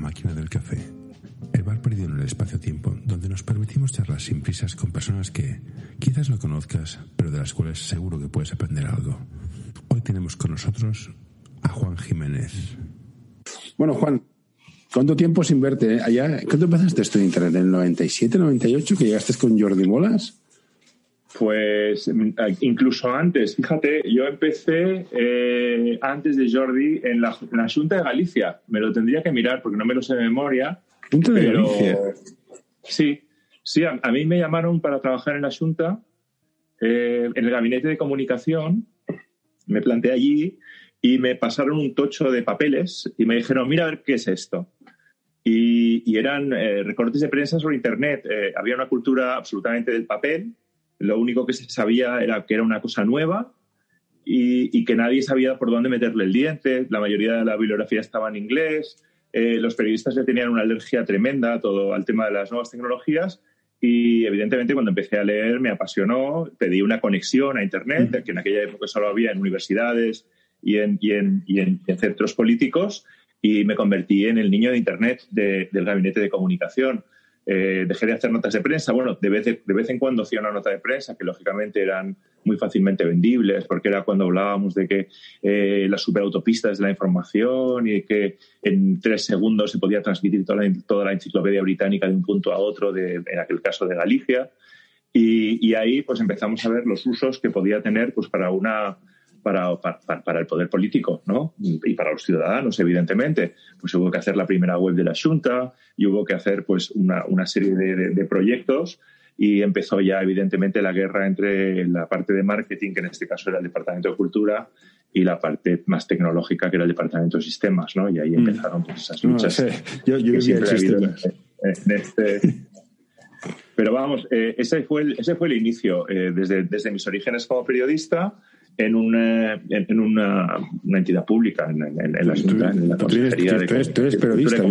máquina del café. El bar perdido en el espacio-tiempo donde nos permitimos charlar sin prisas con personas que quizás no conozcas, pero de las cuales seguro que puedes aprender algo. Hoy tenemos con nosotros a Juan Jiménez. Bueno, Juan, ¿cuánto tiempo sin verte eh? allá? ¿Cuándo empezaste esto en Internet? ¿En el 97, 98 que llegaste con Jordi Molas? Pues incluso antes, fíjate, yo empecé eh, antes de Jordi en la, Junta de Galicia. Me lo tendría que mirar porque no me lo sé de memoria. ¿Junta de Galicia? Sí, sí, a, mí me llamaron para trabajar en la Junta, eh, en el gabinete de comunicación. Me planteé allí y me pasaron un tocho de papeles y me dijeron, mira a ver qué es esto. Y, eran eh, recortes de prensa sobre Internet. había una cultura absolutamente del papel lo único que se sabía era que era una cosa nueva y, que nadie sabía por dónde meterle el diente. La mayoría de la bibliografía estaba en inglés. Eh, los periodistas le tenían una alergia tremenda a todo al tema de las nuevas tecnologías y evidentemente cuando empecé a leer me apasionó, pedí una conexión a Internet, que en aquella época solo había en universidades y en, y en, y en, centros políticos, y me convertí en el niño de Internet del gabinete de comunicación. Eh, dejé de hacer notas de prensa. Bueno, de vez, de, vez en cuando hacía una nota de prensa que lógicamente eran muy fácilmente vendibles, porque era cuando hablábamos de que eh, las superautopistas de la información y que en tres segundos se podía transmitir toda la, toda la enciclopedia británica de un punto a otro, de, en aquel caso de Galicia. Y, y, ahí pues empezamos a ver los usos que podía tener pues para una para, para, el poder político ¿no? y para los ciudadanos, evidentemente. Pues hubo que hacer la primera web de la Junta y hubo que hacer pues, una, una serie de, de, proyectos y empezó ya, evidentemente, la guerra entre la parte de marketing, que en este caso era el Departamento de Cultura, y la parte más tecnológica, que era el Departamento de Sistemas, ¿no? Y ahí mm. empezaron pues, esas luchas. Yo, yo siempre ha en, este... Pero vamos, eh, ese, fue el, ese fue el inicio. Eh, desde, desde mis orígenes como periodista, en una, en una, una entidad pública, en, en, la Junta, en la Consejería de Tú eres periodista,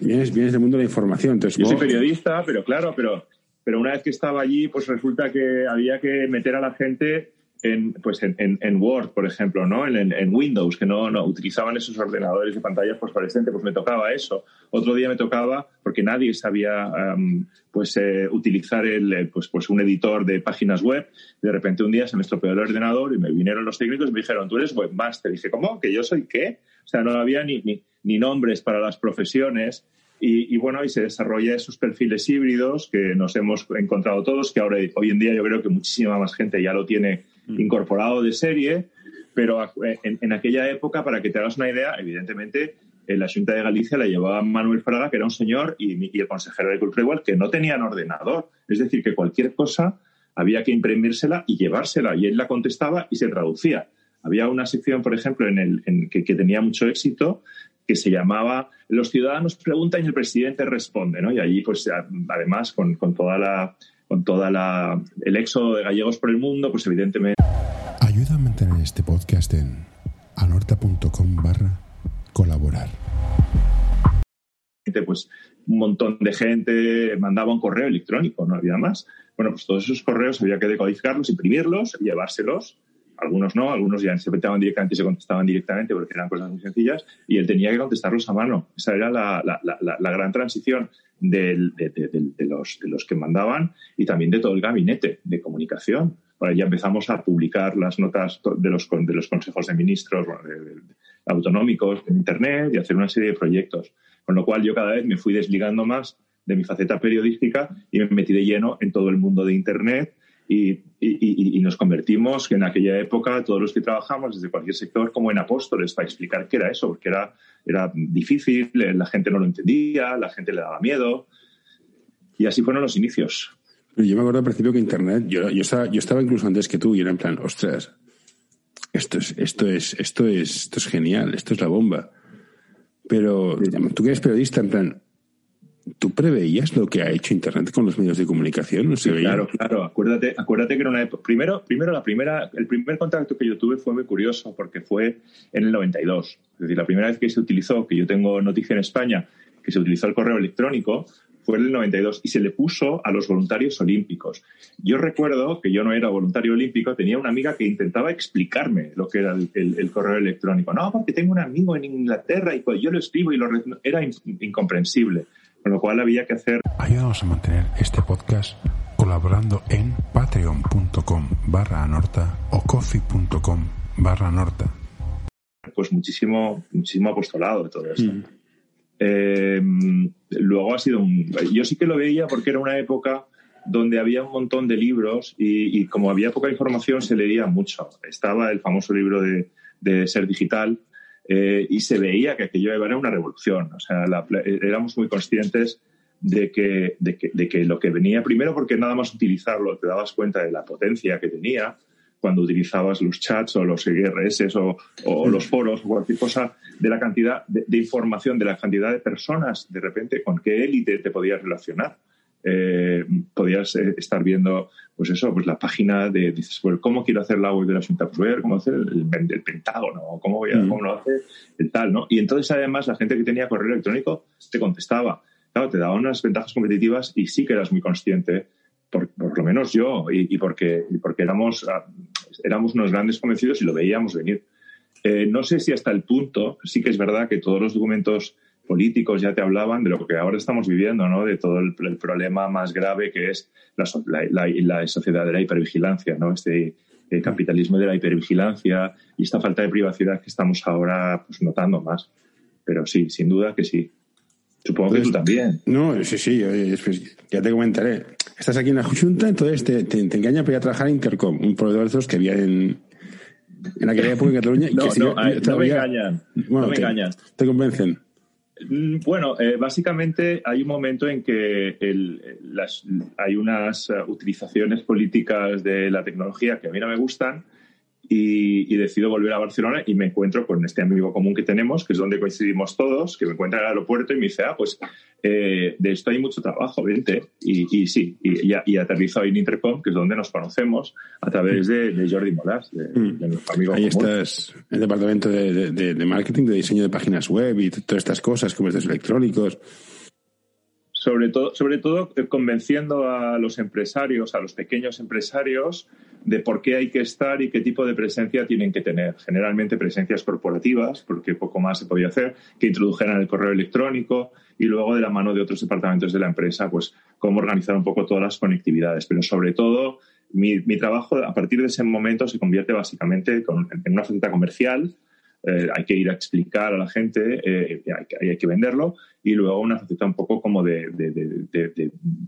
vienes, vienes, del mundo de la información. Entonces, Yo soy periodista, pero claro, pero, pero una vez que estaba allí, pues resulta que había que meter a la gente en, pues en, en, Word, por ejemplo, ¿no? En, en, Windows, que no, no utilizaban esos ordenadores de pantallas fosforescentes, pues me tocaba eso. Otro día me tocaba, porque nadie sabía pues, eh, utilizar el, eh, pues, pues un editor de páginas web, de repente un día se me estropeó el ordenador y me vinieron los técnicos y me dijeron, tú eres webmaster. Y dije, ¿cómo? ¿Que yo soy qué? O sea, no había ni, ni, ni nombres para las profesiones. Y, y, bueno, y se desarrolla esos perfiles híbridos que nos hemos encontrado todos, que ahora hoy en día yo creo que muchísima más gente ya lo tiene. Incorporado de serie, pero en, aquella época, para que te hagas una idea, evidentemente en la Junta de Galicia la llevaba Manuel Fraga, que era un señor, y, el consejero de Cultura igual, que no tenían ordenador. Es decir, que cualquier cosa había que imprimírsela y llevársela, y él la contestaba y se traducía. Había una sección, por ejemplo, en el, que, tenía mucho éxito, que se llamaba Los ciudadanos preguntan y el presidente responde, ¿no? Y allí, pues, además, con, con toda la con toda la el éxodo de gallegos por el mundo, pues evidentemente. Ayuda a mantener este podcast en anorta.com barra colaborar. Pues un montón de gente mandaba un correo electrónico, no había más. Bueno, pues todos esos correos había que decodificarlos, imprimirlos, llevárselos. Algunos no, algunos ya se contestaban directamente y se contestaban directamente porque eran cosas muy sencillas y él tenía que contestarlos a mano. Esa era la, la, la, la gran transición de, los, de los que mandaban y también de todo el gabinete de comunicación. ya empezamos a publicar las notas de los, de los consejos de ministros autonómicos en Internet y hacer una serie de proyectos. Con lo cual yo cada vez me fui desligando más de mi faceta periodística y me metí de lleno en todo el mundo de Internet y, nos convertimos en aquella época, todos los que trabajamos desde cualquier sector, como en apóstoles para explicar qué era eso, porque era, era difícil, la gente no lo entendía, la gente le daba miedo. Y así fueron los inicios. Yo me acuerdo al principio que Internet, yo, yo, estaba, yo estaba incluso antes que tú y era en plan, ostras, esto es, esto es, esto es, esto es genial, esto es la bomba. Pero tú que eres periodista, en plan, ¿Tú preveías lo que ha hecho Internet con los medios de comunicación? ¿No se Claro, claro. Acuérdate, acuérdate que era una época. Primero, primero la primera, el primer contacto que yo tuve fue muy curioso porque fue en el 92. Es decir, la primera vez que se utilizó, que yo tengo noticia en España, que se utilizó el correo electrónico, fue el 92 y se le puso a los voluntarios olímpicos. Yo recuerdo que yo no era voluntario olímpico, tenía una amiga que intentaba explicarme lo que era el, correo electrónico. No, porque tengo un amigo en Inglaterra y pues yo lo escribo y lo era incomprensible. Con lo cual había que hacer. Ayudamos a mantener este podcast colaborando en patreon.com barra anorta o coffee.com barra anorta. Pues muchísimo, muchísimo apostolado de todo esto. Mm. Eh, luego ha sido un... Yo sí que lo veía porque era una época donde había un montón de libros y, como había poca información se leía mucho. Estaba el famoso libro de, Ser Digital eh, y se veía que aquello era una revolución. O sea, éramos muy conscientes de que, de que, de, que, lo que venía primero porque nada más utilizarlo te dabas cuenta de la potencia que tenía cuando utilizabas los chats o los IRS o, o los foros o cualquier cosa, de la cantidad de, información, de la cantidad de personas, de repente, con qué élite te podías relacionar. Eh, podías eh, estar viendo, pues eso, pues la página de, dices, pues, ¿cómo quiero hacer la web de la Junta? Pues voy a ver cómo hacer el, el Pentágono, cómo, voy a, cómo lo hace el tal, ¿no? Y entonces, además, la gente que tenía correo electrónico te contestaba. Claro, te daba unas ventajas competitivas y sí que eras muy consciente por, lo menos yo, y, porque, porque éramos, ah, éramos unos grandes convencidos y lo veíamos venir. Eh, no sé si hasta el punto, sí que es verdad que todos los documentos políticos ya te hablaban de lo que ahora estamos viviendo, ¿no? de todo el, problema más grave que es la, la, sociedad de la hipervigilancia, ¿no? este el capitalismo de la hipervigilancia y esta falta de privacidad que estamos ahora pues, notando más. Pero sí, sin duda que sí. Supongo que tú también. No, sí, sí, pues, ya te comentaré. Estás aquí en la Junta, entonces te, te, engañan para ir a trabajar en Intercom, un proveedor de esos que había en, en aquella época en Cataluña. no, no, no, me engañan. no me te, engañan. ¿Te convencen? Mm, bueno, eh, básicamente hay un momento en que el, las, hay unas uh, utilizaciones políticas de la tecnología que a mí no me gustan y, decido volver a Barcelona y me encuentro con este amigo común que tenemos, que es donde coincidimos todos, que me encuentra en el aeropuerto y me dice, ah, pues eh, de esto hay mucho trabajo, vente. Y, y sí, y, y, aterrizo ahí en Intercom, que es donde nos conocemos, a través de, Jordi Molas, de, mm. nuestro amigo Ahí estás, el departamento de, de, marketing, de diseño de páginas web y todas estas cosas, comercios electrónicos sobre todo, sobre todo eh, convenciendo a los empresarios, a los pequeños empresarios, de por qué hay que estar y qué tipo de presencia tienen que tener. Generalmente presencias corporativas, porque poco más se podía hacer, que introdujeran el correo electrónico y luego de la mano de otros departamentos de la empresa, pues cómo organizar un poco todas las conectividades. Pero sobre todo, mi, trabajo a partir de ese momento se convierte básicamente en una faceta comercial eh, hay que ir a explicar a la gente, eh, hay, que, venderlo, y luego una faceta un poco como de,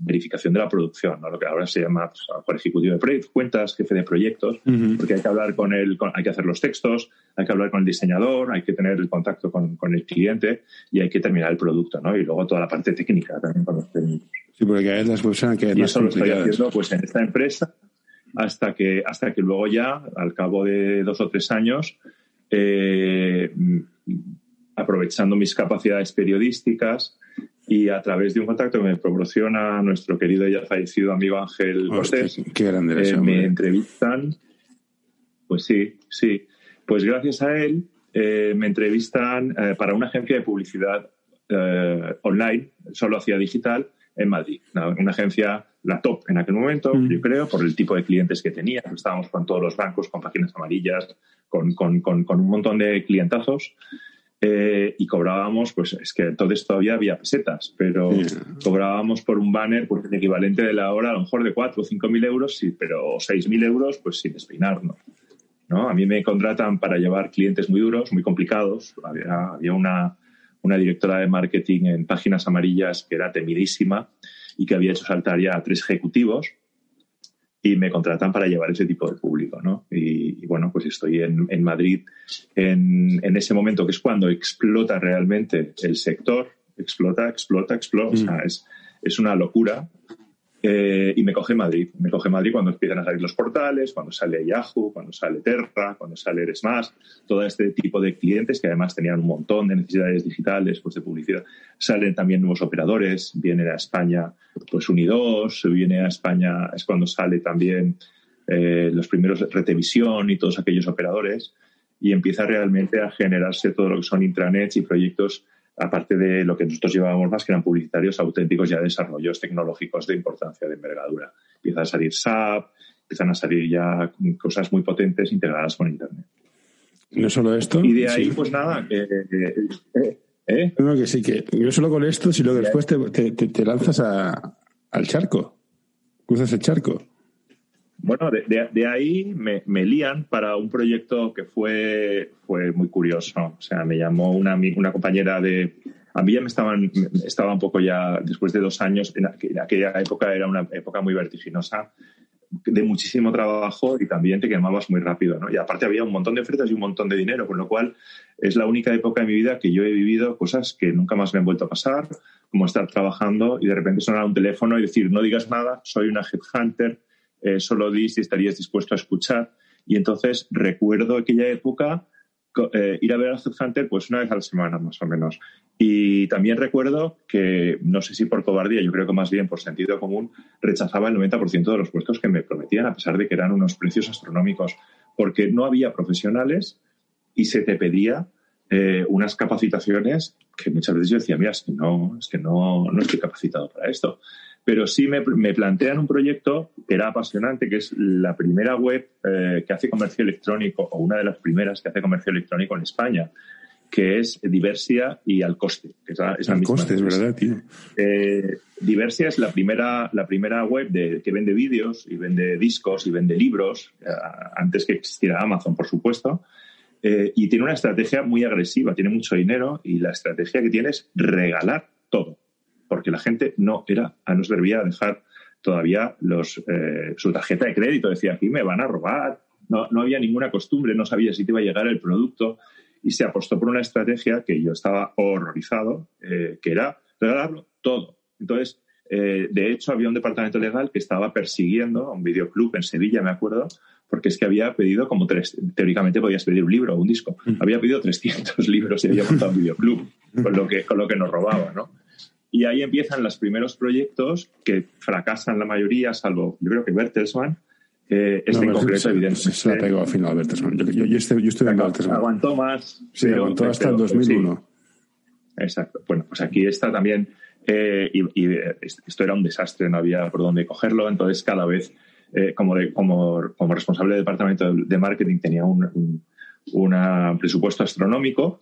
verificación de la producción, lo que ahora se llama pues, ejecutivo de proyectos, cuentas, jefe de proyectos, porque hay que hablar con él, hay que hacer los textos, hay que hablar con el diseñador, hay que tener el contacto con, el cliente y hay que terminar el producto, ¿no? Y luego toda la parte técnica también con los técnicos. Sí, porque hay las cosas que y eso lo estoy haciendo pues en esta empresa hasta que hasta que luego ya al cabo de dos o tres años eh, aprovechando mis capacidades periodísticas y a través de un contacto que me proporciona nuestro querido y ya fallecido amigo Ángel Cortés, eh, me entrevistan, pues sí, sí, pues gracias a él eh, me entrevistan para una agencia de publicidad online, solo hacía digital, en Madrid, una, agencia la top en aquel momento, mm. yo creo, por el tipo de clientes que tenía. Estábamos con todos los bancos, con páginas amarillas, con, con, con, un montón de clientazos. Eh, y cobrábamos, pues es que entonces todavía había pesetas, pero cobrábamos por un banner pues, el equivalente de la hora a lo mejor de 4 o 5 mil euros, sí, pero 6 mil euros pues sin despeinarnos. ¿no? A mí me contratan para llevar clientes muy duros, muy complicados. Había, había una, una directora de marketing en páginas amarillas que era temidísima y que había hecho saltar ya a tres ejecutivos y me contratan para llevar ese tipo de público, ¿no? Y, bueno, pues estoy en, en Madrid en, en, ese momento que es cuando explota realmente el sector, explota, explota, explota, o sea, mm. es, es una locura eh, y me coge Madrid. Me coge Madrid cuando empiezan a salir los portales, cuando sale Yahoo, cuando sale Terra, cuando sale Eresmas, todo este tipo de clientes que además tenían un montón de necesidades digitales, pues de publicidad. Salen también nuevos operadores, viene a España pues Unidos, viene a España, es cuando sale también eh, los primeros Retevisión y todos aquellos operadores y empieza realmente a generarse todo lo que son intranets y proyectos aparte de lo que nosotros llevábamos más, que eran publicitarios auténticos ya desarrollos tecnológicos de importancia, de envergadura. Empieza a salir SAP, empiezan a salir ya cosas muy potentes integradas con Internet. No solo esto. Y de ahí, pues nada, eh, ¿Eh? No, que sí, que no solo con esto, sino que después te, lanzas al charco, cruzas el charco. Bueno, de, ahí me, me, lían para un proyecto que fue, fue muy curioso. O sea, me llamó una, una compañera de... A mí ya me estaban, estaba un poco ya, después de dos años, en aquella época era una época muy vertiginosa, de muchísimo trabajo y también te quemabas muy rápido, ¿no? Y aparte había un montón de ofertas y un montón de dinero, con lo cual es la única época de mi vida que yo he vivido cosas que nunca más me han vuelto a pasar, como estar trabajando y de repente sonar un teléfono y decir, no digas nada, soy una headhunter, eh, solo di si estarías dispuesto a escuchar. Y entonces recuerdo aquella época eh, ir a ver a Headhunter pues una vez a la semana más o menos. Y también recuerdo que, no sé si por cobardía, yo creo que más bien por sentido común, rechazaba el 90% de los puestos que me prometían, a pesar de que eran unos precios astronómicos, porque no había profesionales y se te pedía eh, unas capacitaciones que muchas veces yo decía, mira, es que no, es que no, no estoy capacitado para esto pero sí me, plantean un proyecto que era apasionante, que es la primera web eh, que hace comercio electrónico, o una de las primeras que hace comercio electrónico en España, que es Diversia y Al Coste. Que es la, Al Coste, es verdad, tío. Eh, Diversia es la primera, la primera web de, que vende vídeos y vende discos y vende libros, eh, antes que existiera Amazon, por supuesto. y tiene una estrategia muy agresiva, tiene mucho dinero y la estrategia que tiene es regalar todo porque la gente no era, no se debía dejar todavía los, eh, su tarjeta de crédito. Decía, aquí me van a robar. No, no había ninguna costumbre, no sabía si te iba a llegar el producto y se apostó por una estrategia que yo estaba horrorizado, eh, que era regalarlo todo. Entonces, eh, de hecho, había un departamento legal que estaba persiguiendo a un videoclub en Sevilla, me acuerdo, porque es que había pedido como tres, teóricamente podías pedir un libro o un disco, mm. había pedido 300 libros y había montado un videoclub, con lo que, con lo que nos robaba, ¿no? Y ahí empiezan los primeros proyectos que fracasan la mayoría, salvo yo creo que Bertelsmann. Eh, este en concreto, evidentemente. Se, la pegó al final Bertelsmann. Yo, yo, yo, estuve, yo estuve en Bertelsmann. Aguantó más. Sí, aguantó hasta el 2001. Exacto. Bueno, pues aquí está también. Eh, y, esto era un desastre, no había por dónde cogerlo. Entonces, cada vez, eh, como, como, como, responsable del departamento de, marketing, tenía un, un presupuesto astronómico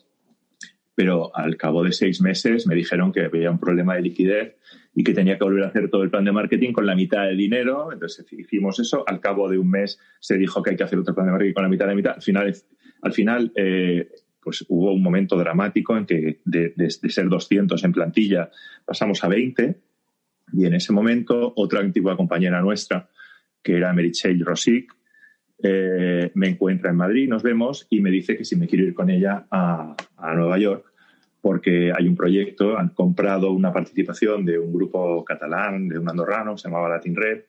pero al cabo de seis meses me dijeron que había un problema de liquidez y que tenía que volver a hacer todo el plan de marketing con la mitad del dinero. Entonces hicimos eso. Al cabo de un mes se dijo que hay que hacer otro plan de marketing con la mitad de la mitad. Al final, al final eh, pues hubo un momento dramático en que de, ser 200 en plantilla pasamos a 20 y en ese momento otra antigua compañera nuestra, que era Meritxell Rosic, eh, me encuentra en Madrid, nos vemos y me dice que si me quiero ir con ella a, Nueva York porque hay un proyecto, han comprado una participación de un grupo catalán, de un andorrano, se llamaba Latin Red,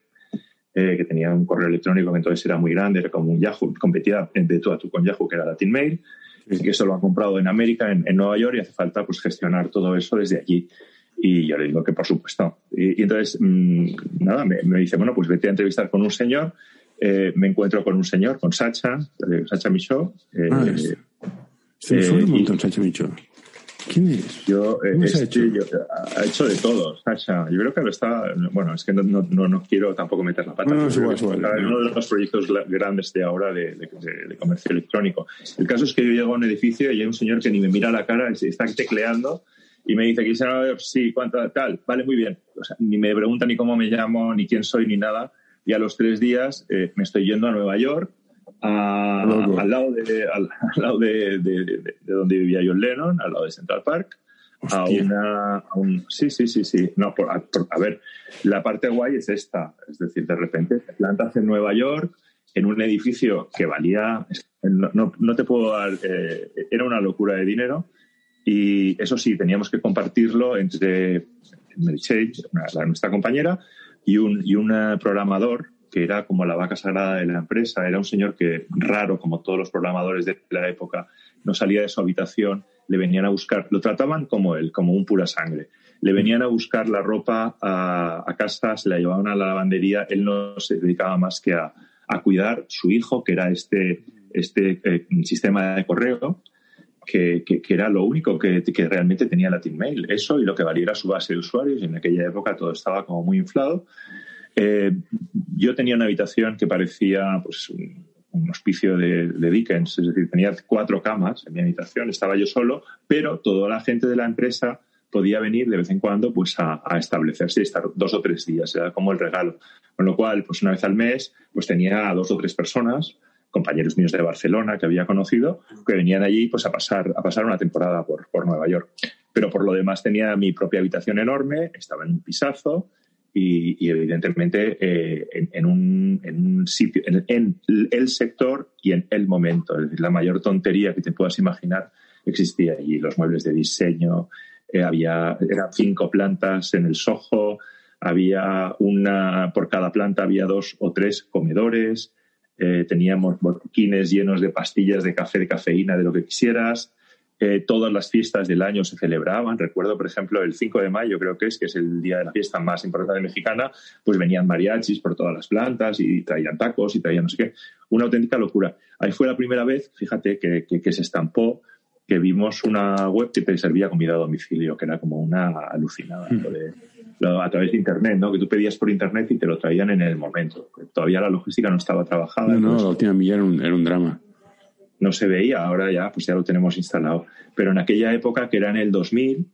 eh, que tenía un correo electrónico que entonces era muy grande, era como un Yahoo, competía de tú a tú con Yahoo, que era Latin Mail, y que eso lo han comprado en América, en, Nueva York, y hace falta pues gestionar todo eso desde allí. Y yo le digo que por supuesto. Y, entonces, mm, nada, me, me, dice, bueno, pues vete a entrevistar con un señor eh, me encuentro con un señor, con Sacha, Sacha Michaud. Eh, ah, se me fue un montón, Sacha Michaud. ¿Quién es? Yo, eh, ha, hecho? ha hecho de todo, Sacha. Yo creo que lo está. Bueno, es que no, no, no quiero tampoco meter la pata. No, es igual, es igual. Uno de los proyectos grandes de ahora de, de, comercio electrónico. El caso es que yo llego a un edificio y hay un señor que ni me mira la cara, está tecleando y me dice, quisiera ver, sí, cuánto, tal, vale, muy bien. O sea, ni me pregunta ni cómo me llamo, ni quién soy, ni nada y a los tres días eh, me estoy yendo a Nueva York, al lado, de, al, lado de, de, donde vivía John Lennon, al lado de Central Park. A una, un, sí, sí, sí, sí. No, a, ver, la parte guay es esta. Es decir, de repente te plantas en Nueva York, en un edificio que valía, no, no, te puedo dar, eh, era una locura de dinero. Y eso sí, teníamos que compartirlo entre Mary nuestra compañera, y un, y un eh, programador que era como la vaca sagrada de la empresa, era un señor que, raro como todos los programadores de la época, no salía de su habitación, le venían a buscar, lo trataban como él, como un pura sangre. Le venían a buscar la ropa a, casa, se la llevaban a la lavandería, él no se dedicaba más que a, a cuidar su hijo, que era este, este eh, sistema de correo, que, era lo único que, realmente tenía Latin Mail. Eso y lo que valiera su base de usuarios. Y en aquella época todo estaba como muy inflado. Eh, yo tenía una habitación que parecía pues, un, hospicio de, Dickens, es decir, tenía cuatro camas en mi habitación, estaba yo solo, pero toda la gente de la empresa podía venir de vez en cuando pues a, establecerse y estar dos o tres días, era como el regalo. Con lo cual, pues una vez al mes, pues tenía a dos o tres personas, compañeros míos de Barcelona que había conocido, que venían allí pues a pasar, a pasar una temporada por, por Nueva York. Pero por lo demás tenía mi propia habitación enorme, estaba en un pisazo, y, evidentemente eh, en, un, sitio, en, el sector y en el momento. Es decir, la mayor tontería que te puedas imaginar existía allí. Los muebles de diseño, eh, había eran cinco plantas en el Soho, había una, por cada planta había dos o tres comedores, eh, teníamos botiquines llenos de pastillas de café, de cafeína, de lo que quisieras. Eh, todas las fiestas del año se celebraban. Recuerdo, por ejemplo, el 5 de mayo, creo que es, que es el día de la fiesta más importante mexicana, pues venían mariachis por todas las plantas y traían tacos y traían no sé qué. Una auténtica locura. Ahí fue la primera vez, fíjate, que, que, se estampó que vimos una web que te servía comida a domicilio, que era como una alucinada. Hmm. a través de Internet, ¿no? Que tú pedías por Internet y te lo traían en el momento. Todavía la logística no estaba trabajada. No, no, la última milla era un, era un drama no se veía, ahora ya pues ya lo tenemos instalado. Pero en aquella época, que era en el 2000,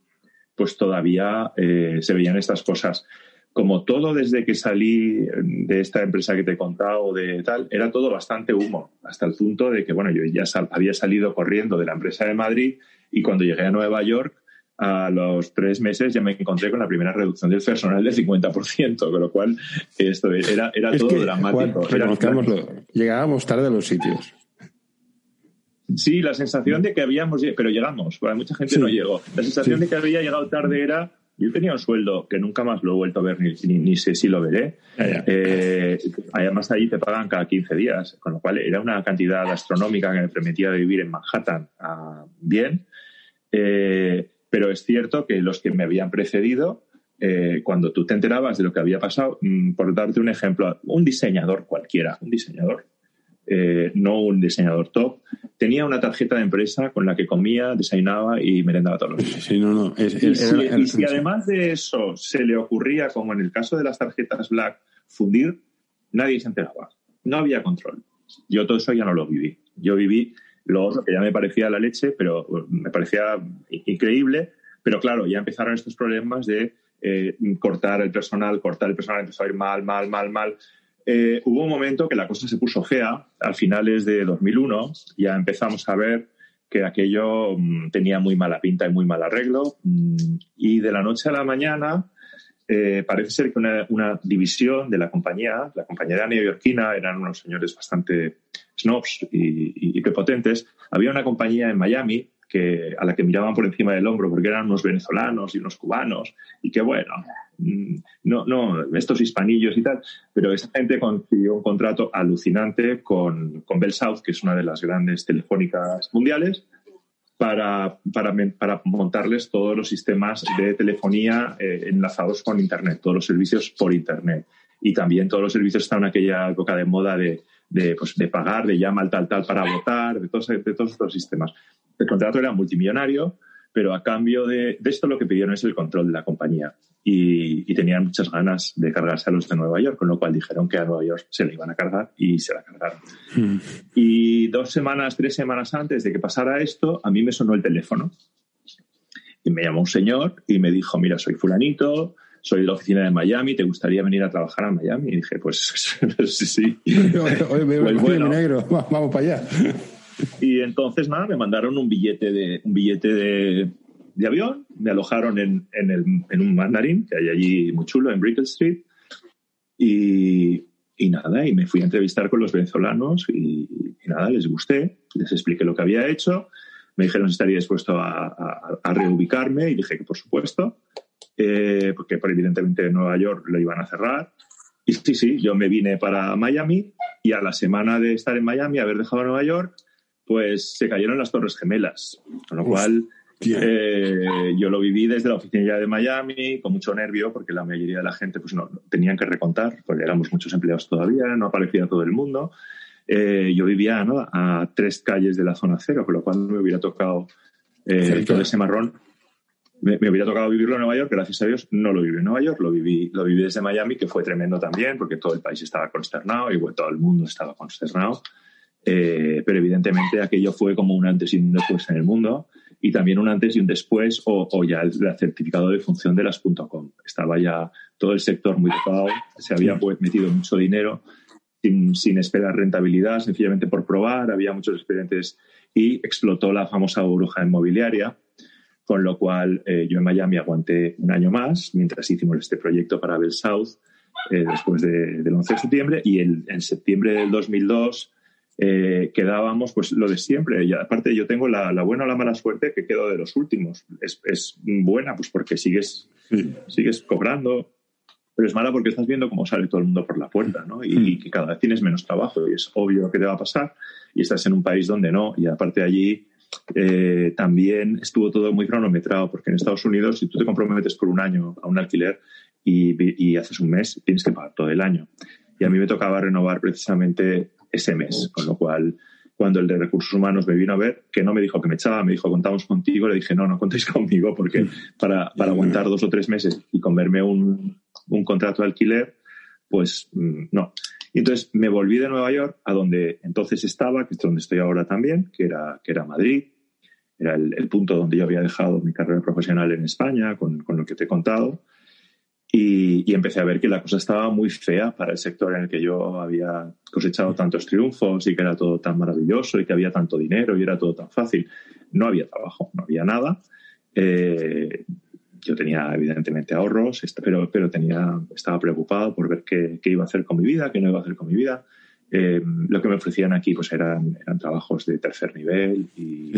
pues todavía eh, se veían estas cosas. Como todo desde que salí de esta empresa que te he contado de tal, era todo bastante humo, hasta el punto de que, bueno, yo ya había salido corriendo de la empresa de Madrid y cuando llegué a Nueva York, a los tres meses ya me encontré con la primera reducción del personal del 50%, con lo cual esto era, era todo dramático. llegábamos tarde a los sitios. Sí, la sensación de que habíamos, pero llegamos, para mucha gente no llegó. La sensación de que había llegado tarde era, yo tenía un sueldo que nunca más lo he vuelto a ver, ni, ni, sé si lo veré. Eh, además, ahí te pagan cada 15 días, con lo cual era una cantidad astronómica que me permitía vivir en Manhattan ah, bien. Eh, pero es cierto que los que me habían precedido, eh, cuando tú te enterabas de lo que había pasado, mm, por darte un ejemplo, un diseñador cualquiera, un diseñador eh, no un diseñador top, tenía una tarjeta de empresa con la que comía, desayunaba y merendaba todos los días. y, si, además de eso se le ocurría, como en el caso de las tarjetas Black, fundir, nadie se enteraba. No había control. Yo todo eso ya no lo viví. Yo viví lo otro que ya me parecía la leche, pero me parecía increíble. Pero claro, ya empezaron estos problemas de eh, cortar el personal, cortar el personal, empezó a ir mal, mal, mal, mal. Eh, hubo un momento que la cosa se puso fea, a finales de 2001, ya empezamos a ver que aquello mm, tenía muy mala pinta y muy mal arreglo, mm, y de la noche a la mañana eh, parece ser que una, división de la compañía, la compañía neoyorquina, eran unos señores bastante snobs y, y, prepotentes, había una compañía en Miami que, a la que miraban por encima del hombro porque eran unos venezolanos y unos cubanos, y que bueno, Mm, no, no, estos hispanillos y tal, pero esa gente consiguió un contrato alucinante con, con Bell South, que es una de las grandes telefónicas mundiales, para, para, para montarles todos los sistemas de telefonía eh, enlazados con Internet, todos los servicios por Internet. Y también todos los servicios estaban en aquella época de moda de, de, pues, de pagar, de llama al tal tal para votar, de todos, de todos estos sistemas. El contrato era multimillonario, pero a cambio de, esto lo que pidieron es el control de la compañía y, tenían muchas ganas de cargarse a los de Nueva York, con lo cual dijeron que a Nueva York se le iban a cargar y se la cargaron. Hmm. Y dos semanas, tres semanas antes de que pasara esto, a mí me sonó el teléfono y me llamó un señor y me dijo, mira, soy fulanito, soy de la oficina de Miami, ¿te gustaría venir a trabajar a Miami? Y dije, pues sí, sí. Oye, pues negro, vamos para allá. Y entonces, nada, me mandaron un billete de, un billete de, de avión, me alojaron en, en, el, en, un mandarín que hay allí muy chulo, en Brickell Street, y, y, nada, y me fui a entrevistar con los venezolanos y, nada, les gusté, les expliqué lo que había hecho, me dijeron si estaría dispuesto a, a, reubicarme y dije que por supuesto, eh, porque evidentemente en Nueva York lo iban a cerrar. Y sí, sí, yo me vine para Miami y a la semana de estar en Miami, haber dejado Nueva York, pues se cayeron las Torres Gemelas, con lo cual eh, yo lo viví desde la oficina de Miami con mucho nervio porque la mayoría de la gente pues no tenían que recontar porque éramos muchos empleados todavía, no aparecía todo el mundo. Eh, yo vivía a tres calles de la zona cero, con lo cual me hubiera tocado eh, todo ese marrón. Me, hubiera tocado vivirlo en Nueva York, gracias a Dios no lo viví en Nueva York, lo viví, lo viví desde Miami, que fue tremendo también, porque todo el país estaba consternado y todo el mundo estaba consternado. Eh, pero evidentemente aquello fue como un antes y un después en el mundo y también un antes y un después o, ya el, certificado de función de las .com. Estaba ya todo el sector muy tocado, se había pues, metido mucho dinero sin, esperar rentabilidad, sencillamente por probar, había muchos expedientes y explotó la famosa burbuja inmobiliaria, con lo cual eh, yo en Miami aguanté un año más mientras hicimos este proyecto para Bell South eh, después del 11 de septiembre y en septiembre del 2002 eh, quedábamos pues lo de siempre. Y aparte yo tengo la, buena o la mala suerte que quedo de los últimos. Es, es buena pues porque sigues, sigues cobrando, pero es mala porque estás viendo cómo sale todo el mundo por la puerta, ¿no? Y, que cada vez tienes menos trabajo y es obvio que te va a pasar y estás en un país donde no. Y aparte allí eh, también estuvo todo muy cronometrado porque en Estados Unidos si tú te comprometes por un año a un alquiler y, y haces un mes, tienes que pagar todo el año. Y a mí me tocaba renovar precisamente ese mes, con lo cual cuando el de recursos humanos me vino a ver, que no me dijo que me echaba, me dijo contamos contigo, le dije no, no contéis conmigo porque para, para aguantar dos o tres meses y comerme un, un contrato de alquiler, pues mm, no. Y entonces me volví de Nueva York a donde entonces estaba, que es donde estoy ahora también, que era, que era Madrid, era el, punto donde yo había dejado mi carrera profesional en España, con, con lo que te he contado. Y, empecé a ver que la cosa estaba muy fea para el sector en el que yo había cosechado tantos triunfos y que era todo tan maravilloso y que había tanto dinero y era todo tan fácil. No había trabajo, no había nada. Eh, yo tenía evidentemente ahorros, pero, pero tenía, estaba preocupado por ver qué, iba a hacer con mi vida, qué no iba a hacer con mi vida. Eh, lo que me ofrecían aquí pues eran, eran trabajos de tercer nivel y,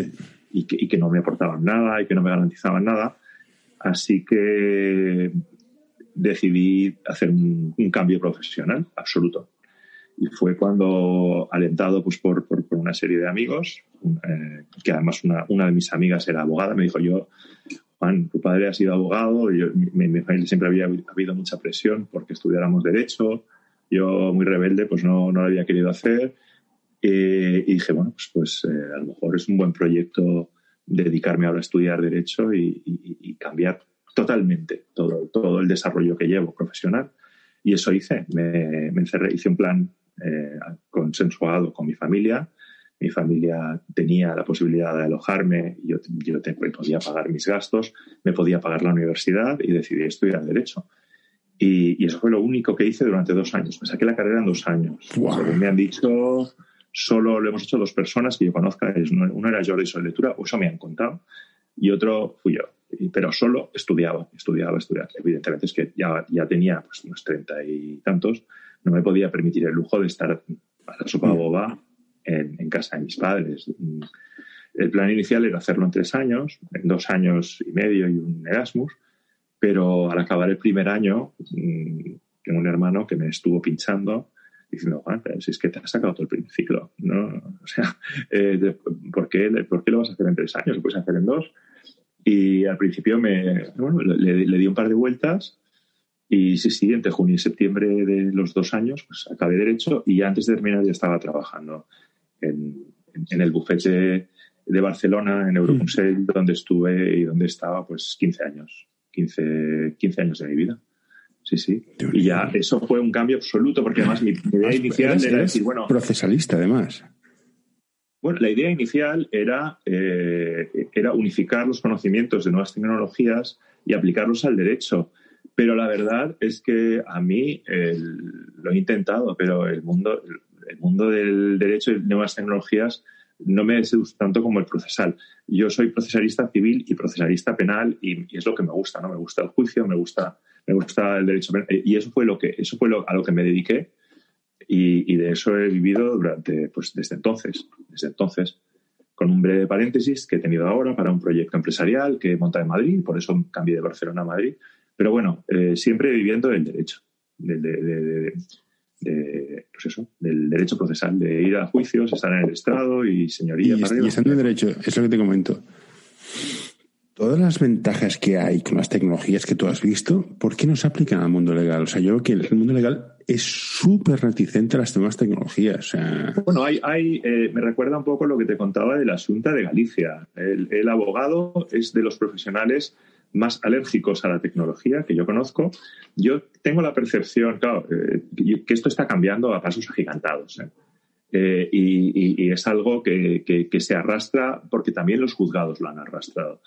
y, que, y que no me aportaban nada y que no me garantizaban nada. Así que decidí hacer un, cambio profesional absoluto. Y fue cuando, alentado pues, por, por, una serie de amigos, eh, que además una, una, de mis amigas era abogada, me dijo yo, Juan, tu padre ha sido abogado, y mi, mi, familia siempre había habido mucha presión porque estudiáramos derecho, yo muy rebelde pues no, no lo había querido hacer eh, y dije, bueno, pues, pues eh, a lo mejor es un buen proyecto dedicarme ahora a estudiar derecho y, y cambiar totalmente todo, todo el desarrollo que llevo profesional. Y eso hice. Me, encerré, hice un plan eh, consensuado con mi familia. Mi familia tenía la posibilidad de alojarme, yo, yo podía pagar mis gastos, me podía pagar la universidad y decidí estudiar Derecho. Y, eso fue lo único que hice durante dos años. Me saqué la carrera en dos años. Según me han dicho, solo lo hemos hecho dos personas que yo conozca. Uno era Jordi Soletura, o eso me han contado, y otro fui yo pero solo estudiaba, estudiaba, estudiaba. Evidentemente es que ya, ya tenía pues, unos treinta y tantos, no me podía permitir el lujo de estar a la sopa boba en, en, casa de mis padres. El plan inicial era hacerlo en tres años, en dos años y medio y un Erasmus, pero al acabar el primer año, mm, tengo un hermano que me estuvo pinchando diciendo, Juan, si es que te has sacado todo el primer ciclo, ¿no? O sea, eh, ¿por, qué, ¿por qué lo vas a hacer en tres años? Lo puedes hacer en dos y al principio me, bueno, le, di un par de vueltas y sí, sí, entre junio y septiembre de los dos años pues acabé derecho y antes de terminar ya estaba trabajando en, en el bufete de Barcelona, en Euroconsell, mm. donde estuve y donde estaba pues 15 años, 15, 15 años de mi vida. Sí, sí. Y ya eso fue un cambio absoluto porque además mi idea inicial era decir, bueno... Procesalista además. Bueno, la idea inicial era, eh, era unificar los conocimientos de nuevas tecnologías y aplicarlos al derecho. Pero la verdad es que a mí lo he intentado, pero el mundo, el mundo del derecho y nuevas tecnologías no me seduce tanto como el procesal. Yo soy procesalista civil y procesalista penal y, es lo que me gusta, ¿no? Me gusta el juicio, me gusta, me gusta el derecho penal. Y eso fue lo que, eso fue a lo que me dediqué y, de eso he vivido durante, pues desde entonces, desde entonces, con un breve paréntesis que he tenido ahora para un proyecto empresarial que he montado en Madrid, por eso cambié de Barcelona a Madrid. Pero bueno, eh, siempre viviendo el derecho, de, de, pues eso, del derecho procesal, de ir a juicios, estar en el estrado y señoría. Y, y estando en derecho, es lo que te comento. Todas las ventajas que hay con las tecnologías que tú has visto, ¿por qué no se aplican al mundo legal? O sea, yo creo que el mundo legal es súper reticente a las nuevas tecnologías. Bueno, hay, hay eh, me recuerda un poco lo que te contaba de la Asunta de Galicia. El, abogado es de los profesionales más alérgicos a la tecnología que yo conozco. Yo tengo la percepción, claro, eh, que esto está cambiando a pasos agigantados. ¿eh? y, es algo que, se arrastra porque también los juzgados lo han arrastrado.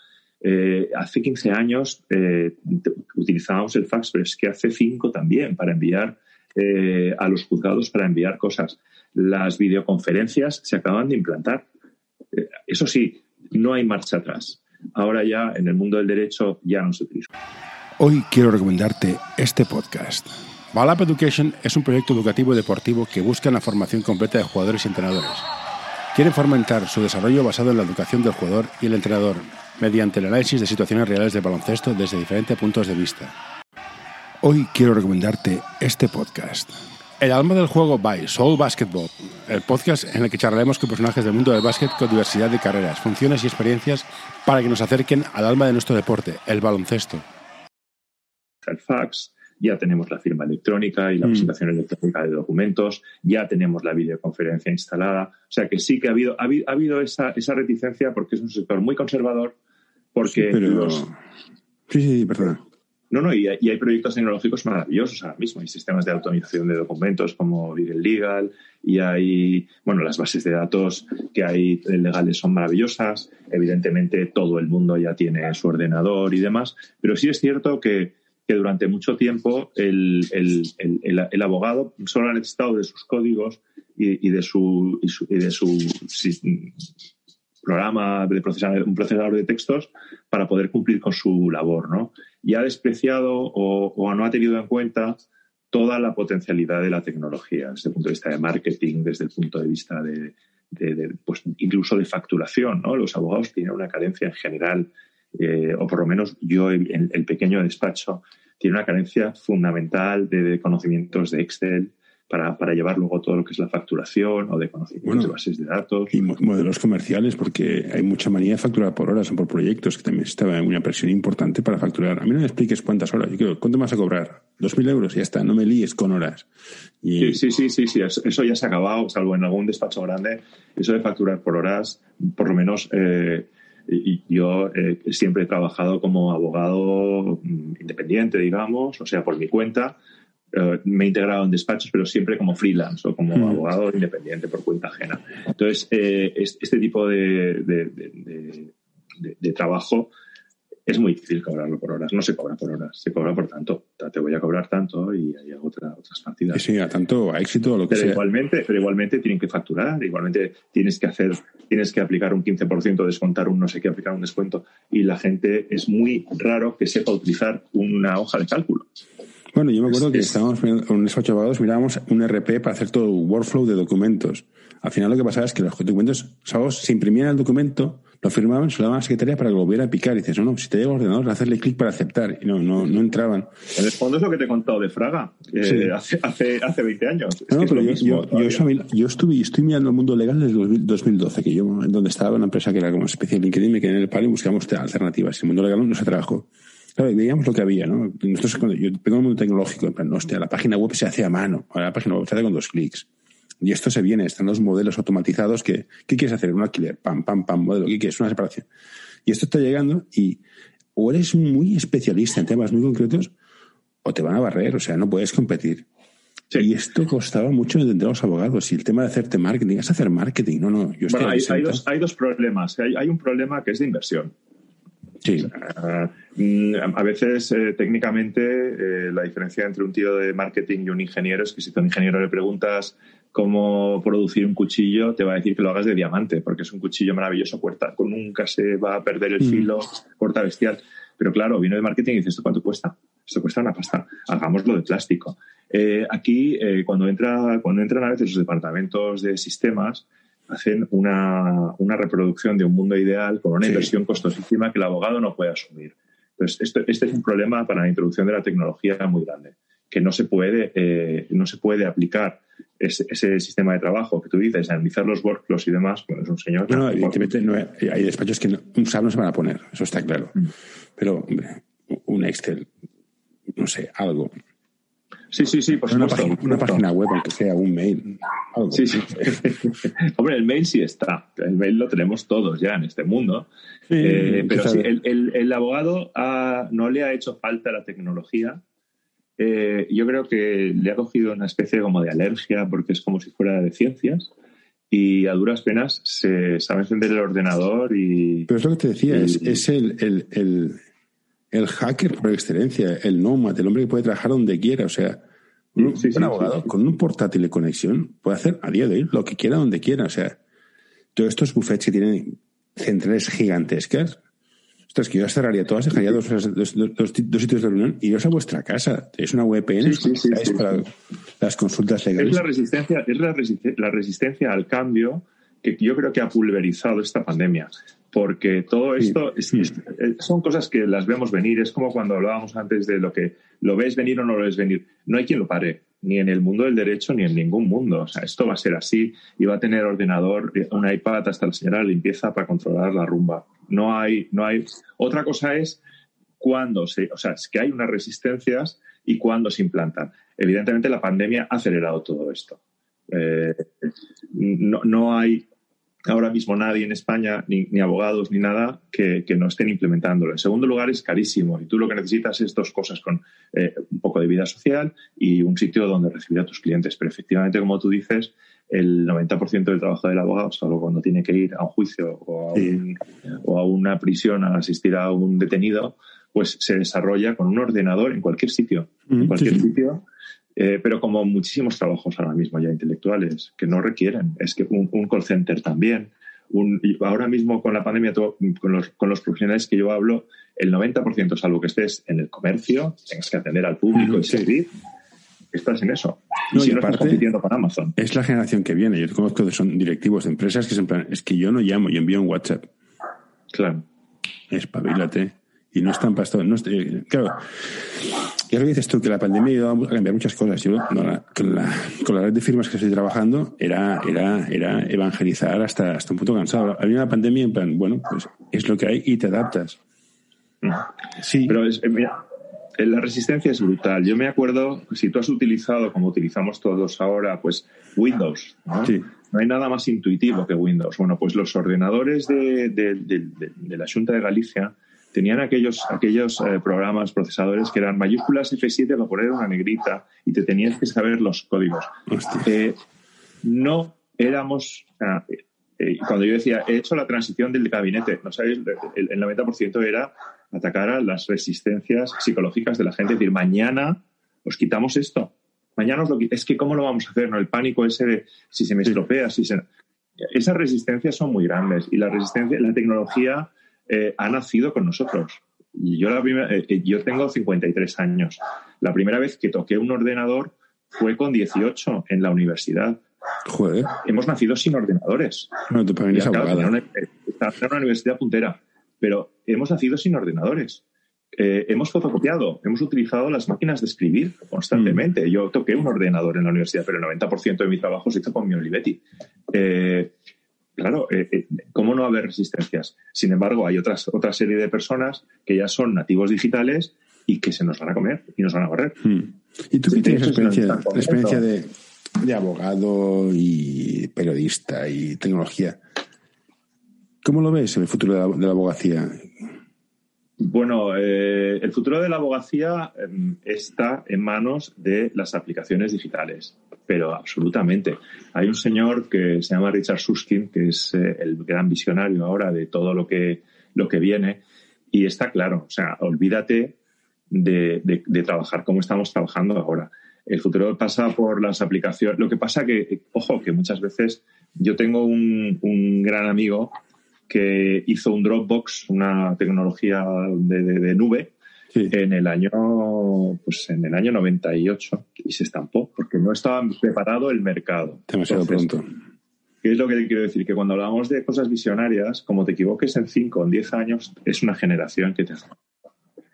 hace 15 años utilizábamos el fax, pero es que hace 5 también para enviar eh, a los juzgados para enviar cosas. Las videoconferencias se acaban de implantar. Eh, eso sí, no hay marcha atrás. Ahora ya en el mundo del derecho ya no se utiliza. Hoy quiero recomendarte este podcast. Balap Education es un proyecto educativo y deportivo que busca la formación completa de jugadores y entrenadores. Quieren fomentar su desarrollo basado en la educación del jugador y el entrenador, mediante el análisis de situaciones reales de baloncesto desde diferentes puntos de vista Hoy quiero recomendarte este podcast. El alma del juego by Soul Basketball, el podcast en el que charlaremos con personajes del mundo del básquet con diversidad de carreras, funciones y experiencias para que nos acerquen al alma de nuestro deporte, el baloncesto. El fax, ya tenemos la firma electrónica y la mm. presentación electrónica de documentos, ya tenemos la videoconferencia instalada. O sea que sí que ha habido, ha habido, esa, esa, reticencia porque es un sector muy conservador, porque Sí, sí, perdona. No, no, y, hay proyectos tecnológicos maravillosos ahora mismo. Hay sistemas de automatización de documentos como Legal Legal y hay, bueno, las bases de datos que hay legales son maravillosas. Evidentemente todo el mundo ya tiene su ordenador y demás, pero sí es cierto que, durante mucho tiempo el, abogado solo ha necesitado de sus códigos y, de su, y de su programa de procesador, un procesador de textos para poder cumplir con su labor, ¿no? Y ha despreciado o, no ha tenido en cuenta toda la potencialidad de la tecnología desde el punto de vista de marketing, desde el punto de vista de, pues, incluso de facturación, ¿no? Los abogados tienen una carencia en general, eh, o por lo menos yo, en el pequeño despacho, tiene una carencia fundamental de conocimientos de Excel, para, para, llevar luego todo lo que es la facturación o de conocimientos de bases de datos. Y modelos comerciales, porque hay mucha manía de facturar por horas o por proyectos, que también estaba en una presión importante para facturar. A mí no me expliques cuántas horas. Yo quiero, ¿cuánto me vas a cobrar? Dos mil euros y ya está, no me líes con horas. Sí, sí, sí, sí, sí, eso ya se ha acabado, salvo en algún despacho grande. Eso de facturar por horas, por lo menos... Eh, y yo eh, siempre he trabajado como abogado mm, independiente, digamos, o sea, por mi cuenta, eh, me he integrado en despachos, pero siempre como freelance o como mm. abogado independiente por cuenta ajena. Entonces, eh, este tipo de, de, trabajo es muy difícil cobrarlo por horas. No se cobra por horas, se cobra por tanto. Te voy a cobrar tanto y hay otra, otras partidas. Sí, a tanto, a éxito o lo que pero sea. Igualmente, pero igualmente tienen que facturar, igualmente tienes que hacer, tienes que aplicar un 15%, descontar un no sé qué, aplicar un descuento. Y la gente es muy raro que sepa utilizar una hoja de cálculo. Bueno, yo me acuerdo que estábamos en un despacho abogados, mirábamos un RP para hacer todo el workflow de documentos. Al final lo que pasaba es que los documentos, ¿sabes? se imprimían el documento, lo firmaban, se lo daban a la secretaria para que lo volviera a picar. Y dices, no, no, si te llega el ordenador, hacerle clic para aceptar. Y no, no, no entraban. En el fondo es lo que te he contado de Fraga, hace, hace, hace 20 años. no, pero yo, yo, yo, estuve, estoy mirando el mundo legal desde 2012, que yo, en donde estaba una empresa que era como especie de LinkedIn, me quedé en el palo y buscamos alternativas. El mundo legal no se trabajó veíamos lo que había, ¿no? Nosotros, cuando yo tengo un mundo tecnológico, en plan, hostia, la página web se hace a mano, ahora la página web se hace con dos clics. Y esto se viene, están los modelos automatizados que, ¿qué quieres hacer? Un alquiler, pam, pam, pam, modelo, ¿qué quieres? Una separación. Y esto está llegando y o eres muy especialista en temas muy concretos o te van a barrer, o sea, no puedes competir. Y esto costaba mucho entender a los abogados. Y el tema de hacerte marketing, es hacer marketing. No, no, yo bueno, hay, dos, hay, dos, problemas. Hay, hay, un problema que es de inversión. Sí. Mm, a veces, eh, técnicamente, eh, la diferencia entre un tío de marketing y un ingeniero es que si a un ingeniero le preguntas cómo producir un cuchillo, te va a decir que lo hagas de diamante, porque es un cuchillo maravilloso, corta, nunca se va a perder el mm. filo, corta bestial. Pero claro, vino de marketing y dices, ¿esto cuánto cuesta? Esto cuesta una pasta. Hagámoslo de plástico. Eh, aquí, cuando, entra, cuando entran a veces los departamentos de sistemas, hacen una, una, reproducción de un mundo ideal con una inversión costosísima que el abogado no puede asumir. Entonces, este es un problema para la introducción de la tecnología muy grande, que no se puede, eh, no se puede aplicar ese, sistema de trabajo que tú dices, analizar los workflows y demás, pues es un señor. No, evidentemente no hay, despachos que un SAP no se van a poner, eso está claro. Mm. Pero, hombre, un Excel, no sé, algo. Sí, sí, sí, por Una, supuesto. página, una página web, aunque sea un mail. algo. Sí, sí. Hombre, el mail sí está. El mail lo tenemos todos ya en este mundo. Sí, Eh, pero sí, el, el- el abogado ha- no le ha hecho falta la tecnología. Eh, yo creo que le ha cogido una especie como de alergia porque es como si fuera de ciencias y a duras penas se sabe encender el ordenador y... Pero es lo que te decía, es, Y- es el, el, el, el hacker por excelencia, el nómada, el hombre que puede trabajar donde quiera. O sea, un, Sí, sí, un sí, abogado sí, con un portátil de conexión puede hacer a día de hoy lo que quiera donde quiera. O sea, todos estos buffets que tienen centrales gigantescas, ostras, que yo las cerraría todas, dejaría dos, dos, dos- dos- dos sitios de reunión y iros a vuestra casa. Es una VPN para las consultas Es legales. la resistencia, es la, resiste- la resistencia al cambio que yo creo que ha pulverizado esta pandemia. Porque todo Sí. esto es- es- eh, son cosas que las vemos venir. Es como cuando hablábamos antes de lo que lo ves venir o no lo ves venir. No hay quien lo pare, ni en el mundo del derecho ni en ningún mundo. O sea, esto va a ser así y va a tener ordenador, eh, un iPad hasta la señora de limpieza para controlar la rumba. No hay, no hay. Otra cosa es cuando se, o sea, es que hay unas resistencias y cuándo se implantan. Evidentemente, la pandemia ha acelerado todo esto. Eh, no, no hay ahora mismo nadie en España, ni, ni abogados, ni nada, que, que no estén implementándolo. En segundo lugar, es carísimo y tú lo que necesitas es dos cosas con eh, un poco de vida social y un sitio donde recibir a tus clientes. Pero efectivamente, como tú dices, el 90% del trabajo del abogado, salvo cuando tiene que ir a un juicio o a, Sí. un- o a una prisión a asistir a un detenido, pues se desarrolla con un ordenador en cualquier sitio. Mm, En cualquier sí, sí. sitio. Eh, pero como muchísimos trabajos ahora mismo ya intelectuales que no requieren, es que un, un call center también. Un, y ahora mismo con la pandemia, todo- con, los, con los profesionales que yo hablo, el 90%, salvo que estés en el comercio, tengas que atender al público y sí. servir, estás en eso. Y No, si y no estás compitiendo con Amazon. Es la generación que viene. Yo conozco que son directivos de empresas que en plan, es que yo no llamo, yo envío un WhatsApp. Claro. espabilate. Y no están pasto. No, estoy- claro, y es lo que dices tú, que la pandemia ha ayudado a cambiar muchas cosas. Yo, no, la- con, la, con la red de firmas que estoy trabajando, era, era, era evangelizar hasta, hasta un punto cansado. Había una pandemia en plan, bueno, pues es lo que hay y te adaptas. Sí, Pero es, eh, mira, eh, la resistencia es brutal. Yo me acuerdo, si tú has utilizado, como utilizamos todos ahora, pues Windows, ¿no? Sí. No hay nada más intuitivo que Windows. Bueno, pues los ordenadores de, de- de- de- de la Junta de Galicia tenían aquellos, aquellos eh, programas, procesadores que eran mayúsculas F7 para poner una negrita y te tenías que saber los códigos. Eh, no éramos... ah, eh, cuando yo decía, he hecho la transición del gabinete, no sabéis, el, el 90% era atacar a las resistencias psicológicas de la gente, es decir, mañana os quitamos esto. Mañana os lo Es que, ¿cómo lo vamos a hacer? No? El pánico ese de si se me estropea, si se. Esas resistencias son muy grandes y la resistencia, la tecnología eh, ha nacido con nosotros. Y yo, la primera, eh, eh, yo tengo 53 años. La primera vez que toqué un ordenador fue con 18 en la universidad. joder. Hemos nacido sin ordenadores. Eres Ya, claro, abogada. una- una universidad puntera, pero hemos nacido sin ordenadores. Eh, hemos fotocopiado, hemos utilizado las máquinas de escribir constantemente. Mm. Yo toqué un ordenador en la universidad, pero el 90% de mi trabajo se hizo con mi Olivetti. Eh, claro, eh, eh, ¿cómo no haber resistencias? Sin embargo, hay otras, otra serie de personas que ya son nativos digitales y que se nos van a comer y nos van a barrer. Hmm. ¿Y tú qué tienes experiencia, experiencia de, de abogado y periodista y tecnología? ¿Cómo lo ves en el futuro de la, de la abogacía? Bueno, eh, el futuro de la abogacía eh, está en manos de las aplicaciones digitales, pero absolutamente. Hay un señor que se llama Richard Susskind, que es eh, el gran visionario ahora de todo lo que, lo que viene, y está claro, o sea, olvídate de, de- trabajar como estamos trabajando ahora. El futuro pasa por las aplicaciones. Lo que pasa que, ojo, que muchas veces yo tengo un, un gran amigo que hizo un Dropbox, una tecnología de- de nube, Sí. en el año pues en el año 98 y se estampó porque no estaba preparado el mercado. Demasiado pronto. ¿Qué es lo que te quiero decir? Que cuando hablamos de cosas visionarias, como te equivoques en 5 o en 10 años, es una generación que te hace.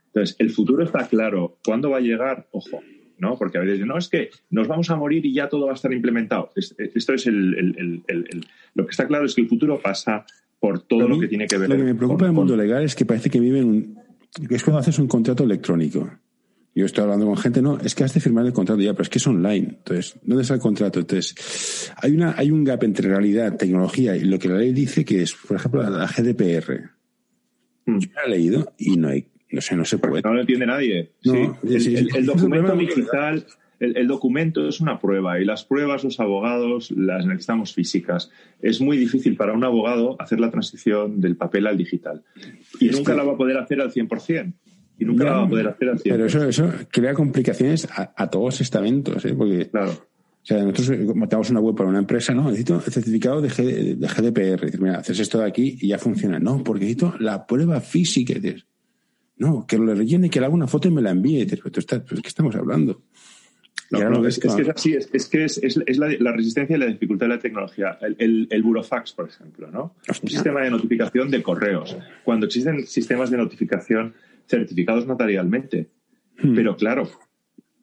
Entonces, el futuro está claro. ¿Cuándo va a llegar? Ojo, ¿no? Porque a veces no, es que nos vamos a morir y ya todo va a estar implementado. Es- Esto es el, el- el- Lo que está claro es que el futuro pasa por todo lo mí, que tiene que ver Lo que me preocupa del mundo legal es que parece que viven. Es cuando haces un contrato electrónico. Yo estoy hablando con gente, no, es que has de firmar el contrato ya, pero es que es online. Entonces, ¿dónde está el contrato? Entonces, hay una, hay un gap entre realidad, tecnología y lo que la ley dice que es, por ejemplo, la GDPR. Mm. Yo la he leído y no hay, no sé, no se puede. No lo entiende nadie. No, Sí. El, documento digital, el, el documento es una prueba y las pruebas los abogados las necesitamos físicas. Es muy difícil para un abogado hacer la transición del papel al digital. Y Es nunca que- la va a poder hacer al 100%. Y nunca Ya, la va a poder hacer al 100%. Pero eso, eso crea complicaciones a, a todos estamentos, ¿eh? Porque, Claro. o sea, nosotros eh, montamos una web para una empresa, ¿no? Necesito el certificado de, G- de GDPR. Dices, mira, haces esto de aquí y ya funciona. No, porque necesito la prueba física. Dices, no, que lo rellene, que le haga una foto y me la envíe. Dices, pero tú estás, ¿pero ¿qué estamos hablando? No, Y es, es que es así, es, es que es, la, la resistencia y la dificultad de la tecnología. El, el, el burofax, por ejemplo, ¿no? Un sistema de notificación de correos. Cuando existen sistemas de notificación certificados notarialmente. Hmm. Pero claro,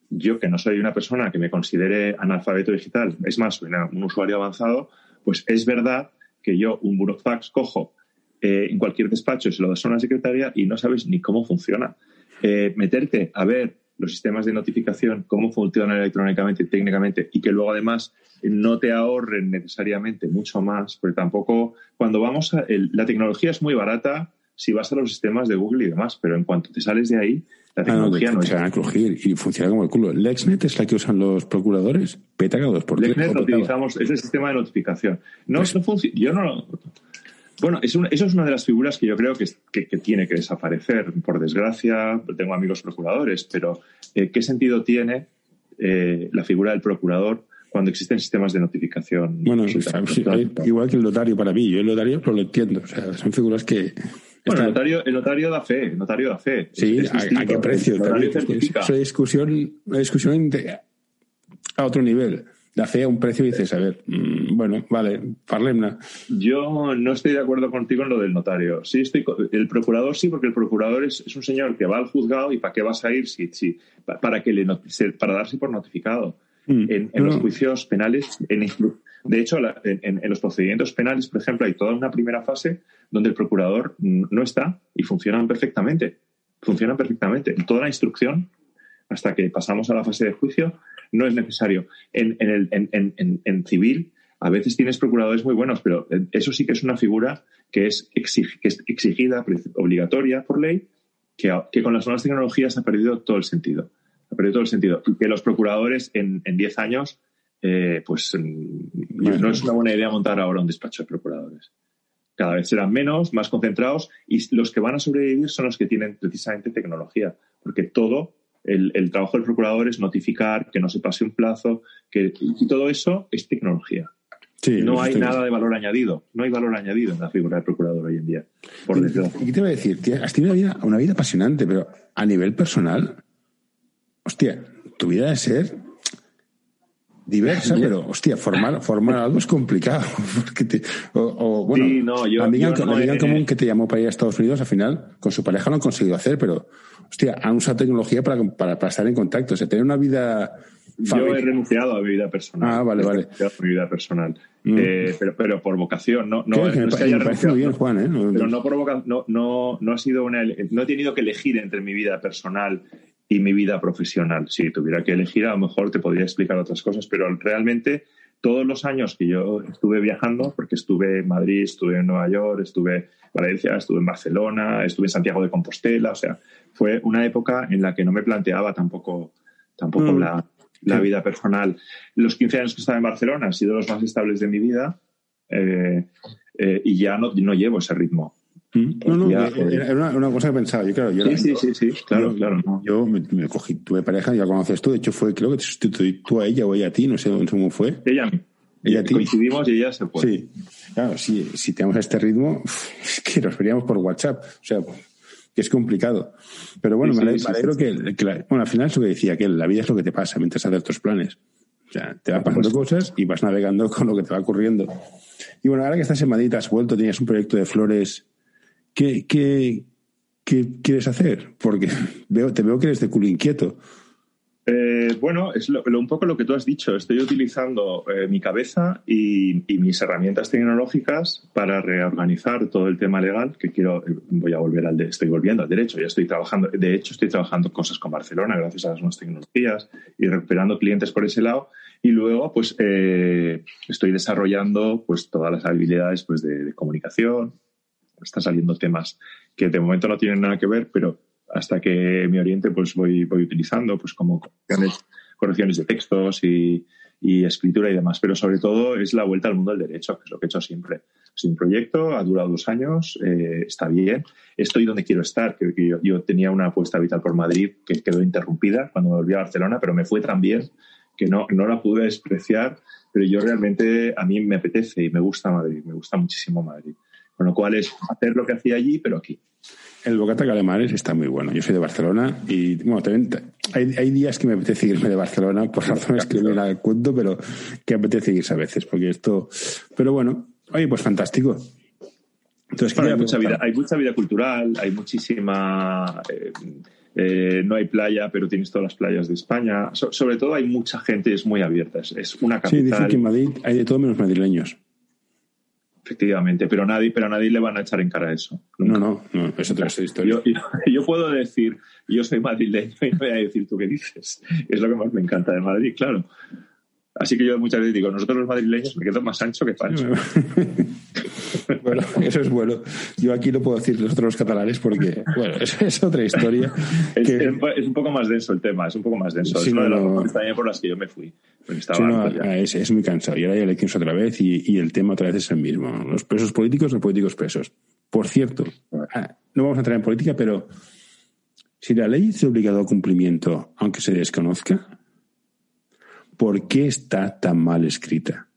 yo que no soy una persona que me considere analfabeto digital, es más, soy una- un usuario avanzado, pues es verdad que yo un burofax cojo eh, en cualquier despacho, se lo das a una secretaria y no sabes ni cómo funciona. Eh, meterte a ver los sistemas de notificación, cómo funcionan electrónicamente y técnicamente, y que luego además no te ahorren necesariamente mucho más, porque tampoco, cuando vamos a, el- la tecnología es muy barata si vas a los sistemas de Google y demás, pero en cuanto te sales de ahí, la Ah, no, tecnología que no, se van a crujir y funciona como el culo. LexNet es la que usan los procuradores. Peta cada dos por. LexNet lo utilizamos, es el sistema de notificación. No, Pues- no funciona. Yo no lo- Bueno, es un- eso es una de las figuras que yo creo que, que- que tiene que desaparecer. Por desgracia, tengo amigos procuradores, pero eh, ¿qué sentido tiene eh, la figura del procurador cuando existen sistemas de notificación? Bueno, electrónicos? igual que el notario para mí. Yo el notario lo entiendo. O sea, son figuras que. Bueno, el notario, el notario da fe, el notario da fe. Sí, Es- es ¿a, qué precio? También, es, una discusión, una discusión de- a otro nivel. Da fe a un precio y dices, a ver, mm, bueno, vale, parlemna. Yo no estoy de acuerdo contigo en lo del notario. Sí, estoy co- el procurador sí, porque el procurador es, es un señor que va al juzgado y ¿para qué vas a ir? Si, si, pa- para que le not- para darse por notificado. Mm. En, en los juicios penales, en de hecho, la- en, en- los procedimientos penales, por ejemplo, hay toda una primera fase donde el procurador no está y funcionan perfectamente. Funcionan perfectamente. Toda la instrucción, hasta que pasamos a la fase de juicio, no es necesario. En, en, el, en, en- en- en civil, a veces tienes procuradores muy buenos, pero eh, eso sí que es una figura que es, exig- que es exigida, obligatoria por ley, que, que con las nuevas tecnologías ha perdido todo el sentido. Ha perdido todo el sentido. Y que los procuradores en en 10 años, eh, pues mm, Bueno. no es una buena idea montar ahora un despacho de procuradores. Cada vez serán menos, más concentrados, y los que van a sobrevivir son los que tienen precisamente tecnología, porque todo el, el trabajo del procurador es notificar, que no se pase un plazo, que, y todo eso es tecnología. Sí, No hay nada de valor añadido. No hay valor añadido en la figura del procurador hoy en día, por desgracia. ¿Y qué te voy a decir? Tía, Has tenido una vida, una vida apasionante, pero a nivel personal, hostia, tu vida debe ser diversa, pero hostia, formar, formar algo es complicado. Porque te- o, o, bueno, Sí, no, yo- la amiga, yo la no amiga en he- común que te llamó para ir a Estados Unidos, al final, con su pareja lo han conseguido hacer, pero hostia, han usado tecnología para, para, para estar en contacto. O sea, tener una vida Yo he renunciado a mi vida personal. Ah, vale, He vale. renunciado a mi vida personal. Mm. Eh, pero, pero por vocación, no, no, Que- no es que haya renunciado, bien. Juan, ¿eh? No- pero no por voca- no, no, no ha sido una no he tenido que elegir entre mi vida personal y mi vida profesional. Si tuviera que elegir, a lo mejor te podría explicar otras cosas, pero realmente todos los años que yo estuve viajando, porque estuve en Madrid, estuve en Nueva York, estuve en Valencia, estuve en Barcelona, estuve en Santiago de Compostela, o sea, fue una época en la que no me planteaba tampoco, tampoco Mm. la, la Sí. vida personal. Los 15 años que estaba en Barcelona han sido los más estables de mi vida eh, eh, y ya no, no llevo ese ritmo. Mm. No, no, Ya, eh, era una, cosa que pensaba. Yo, claro, yo Sí, sí, sí, sí, claro, claro. no. Yo me, me cogí, tuve pareja, ya conoces tú. De hecho, fue, creo que te sustituí tú a ella o ella a ti, no sé cómo fue. Ella, Ella a ti. coincidimos y ella se fue. Sí. Claro, si, si tenemos este ritmo, es que nos veríamos por WhatsApp. O sea, que es complicado. Pero bueno, Sí, me ale- sí, me sí, alegro sí. que, que la- bueno, al final es lo que decía, que la vida es lo que te pasa mientras haces tus planes. O sea, te van pasando cosas y vas navegando con lo que te va ocurriendo. Y bueno, ahora que estás en Madrid, has vuelto, tienes un proyecto de flores. ¿Qué, qué, quieres hacer? Porque te veo que eres de culo inquieto. Eh, bueno, es un poco lo que tú has dicho. Estoy utilizando eh, mi cabeza y, mis herramientas tecnológicas para reorganizar todo el tema legal que quiero. Voy a volver al de, estoy volviendo al derecho. Ya estoy trabajando. De hecho, estoy trabajando cosas con Barcelona gracias a las nuevas tecnologías y recuperando clientes por ese lado. Y luego, pues, eh, estoy desarrollando pues todas las habilidades pues de comunicación. Están saliendo temas que de momento no tienen nada que ver, pero hasta que me oriente, pues voy, voy utilizando, pues como correcciones, de textos y, escritura y demás. Pero sobre todo es la vuelta al mundo del derecho, que es lo que he hecho siempre. Es un proyecto, ha durado dos años, eh, está bien. Estoy donde quiero estar. que yo, yo, tenía una apuesta vital por Madrid que quedó interrumpida cuando volví a Barcelona, pero me fue tan bien que no, no la pude despreciar. Pero yo realmente, a mí me apetece y me gusta Madrid, me gusta muchísimo Madrid. Con lo cual es hacer lo que hacía allí, pero aquí. El bocata calamares está muy bueno. Yo soy de Barcelona y, bueno, también hay, hay días que me apetece irme de Barcelona por razones que no el cuento, pero que apetece irse a veces, porque esto. Pero bueno, oye, pues fantástico. Entonces, hay, mucha vida, hay mucha vida cultural, hay muchísima. Eh, eh, no hay playa, pero tienes todas las playas de España. sobre todo hay mucha gente, es muy abierta. Es, una capital. Sí, dicen que en Madrid hay de todo menos madrileños. Efectivamente, pero nadie, pero a nadie le van a echar en cara eso. No, no, no, es otra historia. Yo, puedo decir, yo soy madrileño y no voy a decir tú qué dices. Es lo que más me encanta de Madrid, claro. Así que yo muchas veces digo, nosotros los madrileños me quedo más ancho que pancho. bueno, eso es bueno. Yo aquí no puedo decir nosotros los catalanes porque, bueno, eso es otra historia. es, un poco más denso el tema, es un poco más denso. es una de las también por las que yo me fui. es, muy cansado. Y ahora hay elecciones otra vez y, el tema otra vez es el mismo. Los presos políticos, los políticos presos. Por cierto, ah, no vamos a entrar en política, pero si la ley es obligado a cumplimiento, aunque se desconozca, ¿por qué está tan mal escrita?